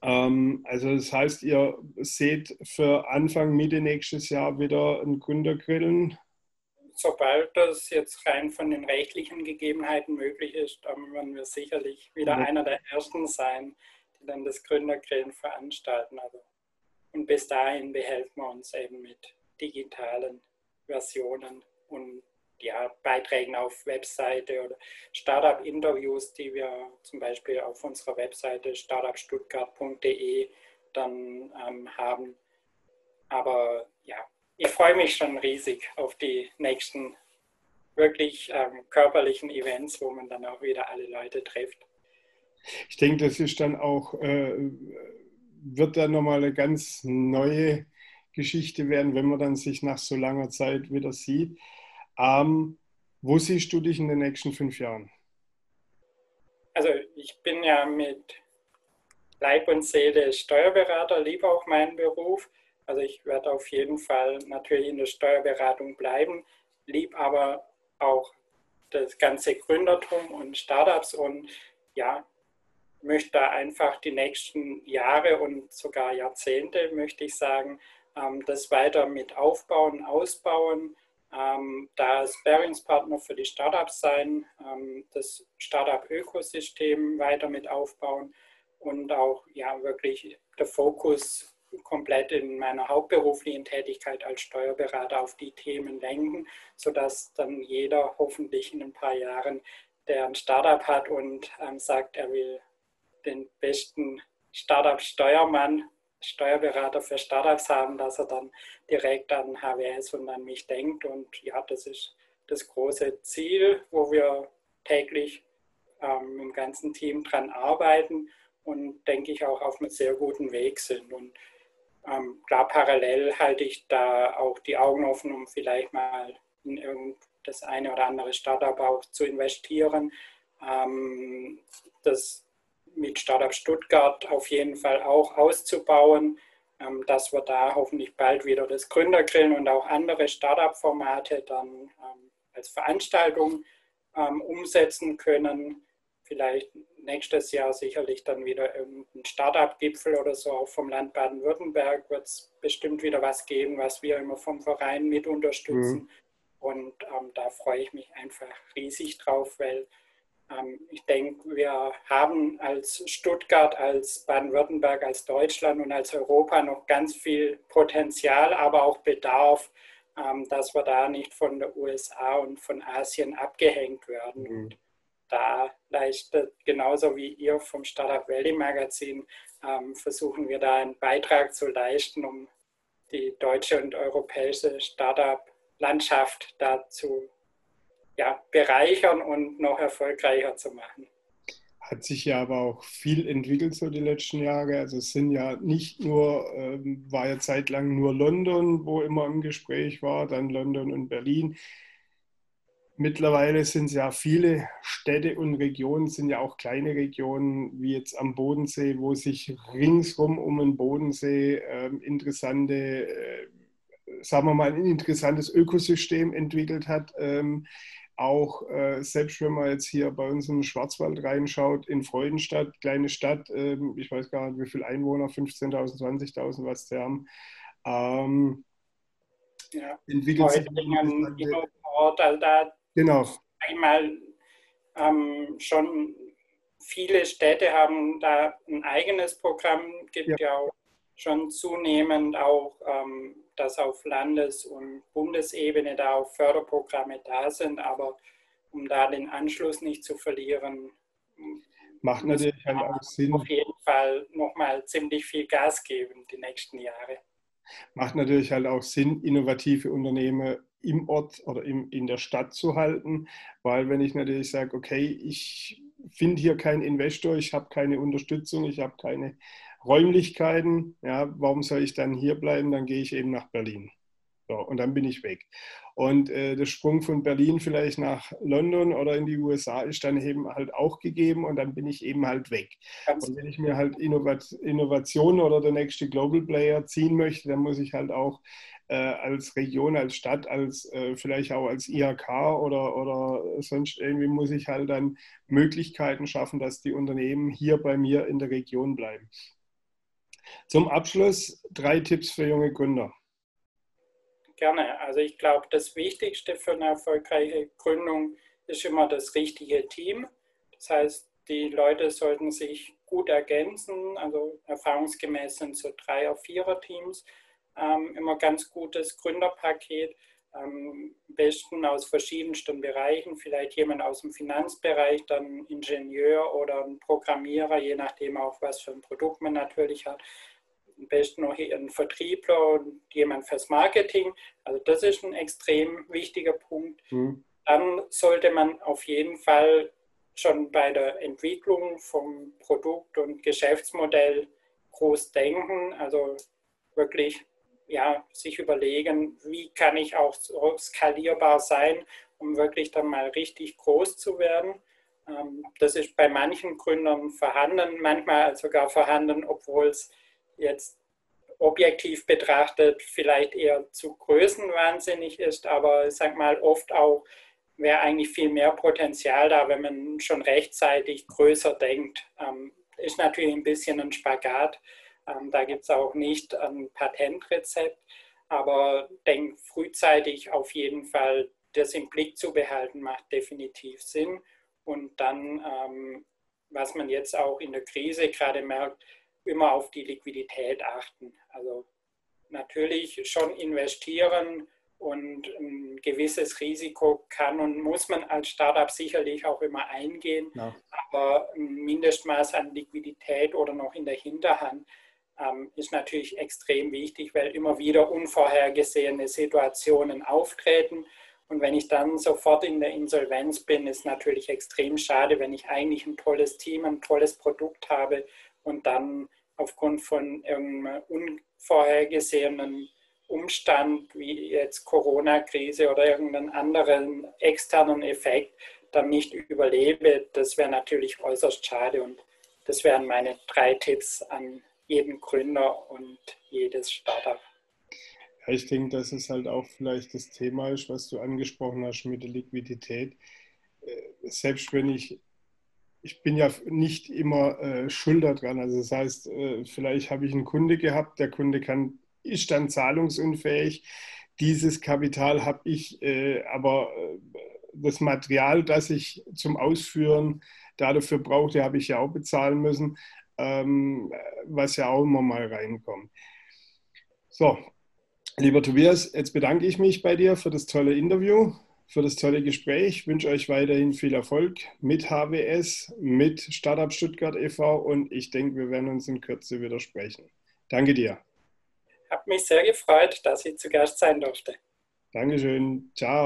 Ähm, also das heißt, ihr seht für Anfang, Mitte nächstes Jahr wieder ein Gründergrillen? Sobald das jetzt rein von den rechtlichen Gegebenheiten möglich ist, dann werden wir sicherlich wieder ja. einer der Ersten sein, die dann das Gründergrillen veranstalten. Also, und bis dahin behelfen wir uns eben mit digitalen Versionen und ja, Beiträgen auf Webseite oder Startup-Interviews, die wir zum Beispiel auf unserer Webseite startupstuttgart.de dann ähm, haben. Aber ja, ich freue mich schon riesig auf die nächsten wirklich ähm, körperlichen Events, wo man dann auch wieder alle Leute trifft. Ich denke, das ist dann auch, äh, wird dann nochmal eine ganz neue Geschichte werden, wenn man dann sich nach so langer Zeit wieder sieht. Ähm, wo siehst du dich in den nächsten fünf Jahren? Also ich bin ja mit Leib und Seele Steuerberater, liebe auch meinen Beruf. Also ich werde auf jeden Fall natürlich in der Steuerberatung bleiben, lieb aber auch das ganze Gründertum und Startups und ja, möchte da einfach die nächsten Jahre und sogar Jahrzehnte, möchte ich sagen, ähm, das weiter mit aufbauen, ausbauen ähm, da Sparingspartner für die Startups sein, ähm, das Startup-Ökosystem weiter mit aufbauen und auch ja wirklich der Fokus komplett in meiner hauptberuflichen Tätigkeit als Steuerberater auf die Themen lenken, sodass dann jeder hoffentlich in ein paar Jahren, der ein Startup hat und ähm, sagt, er will den besten Startup-Steuermann, Steuerberater für Startups haben, dass er dann direkt an HWS und an mich denkt. Und ja, das ist das große Ziel, wo wir täglich ähm, im ganzen Team dran arbeiten und denke ich auch auf einem sehr guten Weg sind. Und ähm, klar, parallel halte ich da auch die Augen offen, um vielleicht mal in irgend das eine oder andere Startup auch zu investieren. Ähm, das mit Startup Stuttgart auf jeden Fall auch auszubauen, ähm, dass wir da hoffentlich bald wieder das Gründergrillen und auch andere Startup-Formate dann ähm, als Veranstaltung ähm, umsetzen können. Vielleicht nächstes Jahr sicherlich dann wieder irgendein Startup-Gipfel oder so. Auch vom Land Baden-Württemberg wird es bestimmt wieder was geben, was wir immer vom Verein mit unterstützen. Mhm. Und ähm, da freue ich mich einfach riesig drauf, weil ich denke, wir haben als Stuttgart, als Baden-Württemberg, als Deutschland und als Europa noch ganz viel Potenzial, aber auch Bedarf, ähm, dass wir da nicht von der USA und von Asien abgehängt werden. Mhm. Und da leistet genauso wie ihr vom Startup Valley Magazin, ähm, versuchen wir da einen Beitrag zu leisten, um die deutsche und europäische Startup-Landschaft dazu ja, bereichern und noch erfolgreicher zu machen. Hat sich ja aber auch viel entwickelt so die letzten Jahre. Also es sind ja nicht nur, ähm, war ja zeitlang nur London, wo immer im Gespräch war, dann London und Berlin. Mittlerweile sind es ja viele Städte und Regionen, sind ja auch kleine Regionen, wie jetzt am Bodensee, wo sich ringsrum um den Bodensee äh, interessante, äh, sagen wir mal, ein interessantes Ökosystem entwickelt hat. Ähm, auch äh, selbst wenn man jetzt hier bei uns im Schwarzwald reinschaut, in Freudenstadt, kleine Stadt, äh, ich weiß gar nicht, wie viele Einwohner, 15.000, 20.000, was sie haben, ähm, ja. entwickelt sich. Ort, also da genau. einmal ähm, schon viele Städte haben da ein eigenes Programm, gibt ja, ja auch schon zunehmend auch ähm, dass auf Landes- und Bundesebene da auch Förderprogramme da sind, aber um da den Anschluss nicht zu verlieren, macht natürlich halt auch Sinn. Auf jeden Fall nochmal ziemlich viel Gas geben die nächsten Jahre. Macht natürlich halt auch Sinn, innovative Unternehmen im Ort oder im, in der Stadt zu halten, weil wenn ich natürlich sage, okay, ich finde hier keinen Investor, ich habe keine Unterstützung, ich habe keine Räumlichkeiten, ja, warum soll ich dann hier bleiben? Dann gehe ich eben nach Berlin. So, und dann bin ich weg. Und äh, der Sprung von Berlin vielleicht nach London oder in die USA ist dann eben halt auch gegeben und dann bin ich eben halt weg. und wenn ich mir halt Innovat Innovation oder der nächste Global Player ziehen möchte, dann muss ich halt auch äh, als Region, als Stadt, als äh, vielleicht auch als IHK oder, oder sonst irgendwie muss ich halt dann Möglichkeiten schaffen, dass die Unternehmen hier bei mir in der Region bleiben. Zum Abschluss drei Tipps für junge Gründer. Gerne. Also ich glaube, das Wichtigste für eine erfolgreiche Gründung ist immer das richtige Team. Das heißt, die Leute sollten sich gut ergänzen. Also erfahrungsgemäß sind so Dreier-, Vierer-Teams ähm, immer ganz gutes Gründerpaket am besten aus verschiedensten Bereichen, vielleicht jemand aus dem Finanzbereich, dann Ingenieur oder ein Programmierer, je nachdem auch, was für ein Produkt man natürlich hat. Am besten noch ein Vertriebler und jemand fürs Marketing. Also das ist ein extrem wichtiger Punkt. Mhm. Dann sollte man auf jeden Fall schon bei der Entwicklung vom Produkt und Geschäftsmodell groß denken, also wirklich ja, sich überlegen, wie kann ich auch skalierbar sein, um wirklich dann mal richtig groß zu werden. Ähm, das ist bei manchen Gründern vorhanden, manchmal sogar vorhanden, obwohl es jetzt objektiv betrachtet vielleicht eher zu größenwahnsinnig ist, aber ich sage mal, oft auch wäre eigentlich viel mehr Potenzial da, wenn man schon rechtzeitig größer denkt. Ähm, ist natürlich ein bisschen ein Spagat ähm, da gibt es auch nicht ein Patentrezept, aber denke frühzeitig auf jeden Fall, das im Blick zu behalten, macht definitiv Sinn. Und dann, ähm, was man jetzt auch in der Krise gerade merkt, immer auf die Liquidität achten. Also natürlich schon investieren und ein gewisses Risiko kann und muss man als Startup sicherlich auch immer eingehen. Ja. Aber ein Mindestmaß an Liquidität oder noch in der Hinterhand ist natürlich extrem wichtig, weil immer wieder unvorhergesehene Situationen auftreten. Und wenn ich dann sofort in der Insolvenz bin, ist natürlich extrem schade, wenn ich eigentlich ein tolles Team, ein tolles Produkt habe und dann aufgrund von irgendeinem unvorhergesehenen Umstand wie jetzt Corona-Krise oder irgendeinen anderen externen Effekt dann nicht überlebe, das wäre natürlich äußerst schade. Und das wären meine drei Tipps an jeden Gründer und jedes Startup. Ja, ich denke, dass es halt auch vielleicht das Thema ist, was du angesprochen hast mit der Liquidität. Äh, selbst wenn ich, ich bin ja nicht immer äh, schuld daran. Also das heißt, äh, vielleicht habe ich einen Kunde gehabt, der Kunde kann ist dann zahlungsunfähig. Dieses Kapital habe ich, äh, aber äh, das Material, das ich zum Ausführen dafür brauchte, habe ich ja auch bezahlen müssen, ähm, was ja auch immer mal reinkommt. So, lieber Tobias, jetzt bedanke ich mich bei dir für das tolle Interview, für das tolle Gespräch. Ich wünsche euch weiterhin viel Erfolg mit HWS, mit Startup Stuttgart e.V. und ich denke, wir werden uns in Kürze wieder sprechen. Danke dir habe mich sehr gefreut, dass ich zu Gast sein durfte. Dankeschön. Ciao.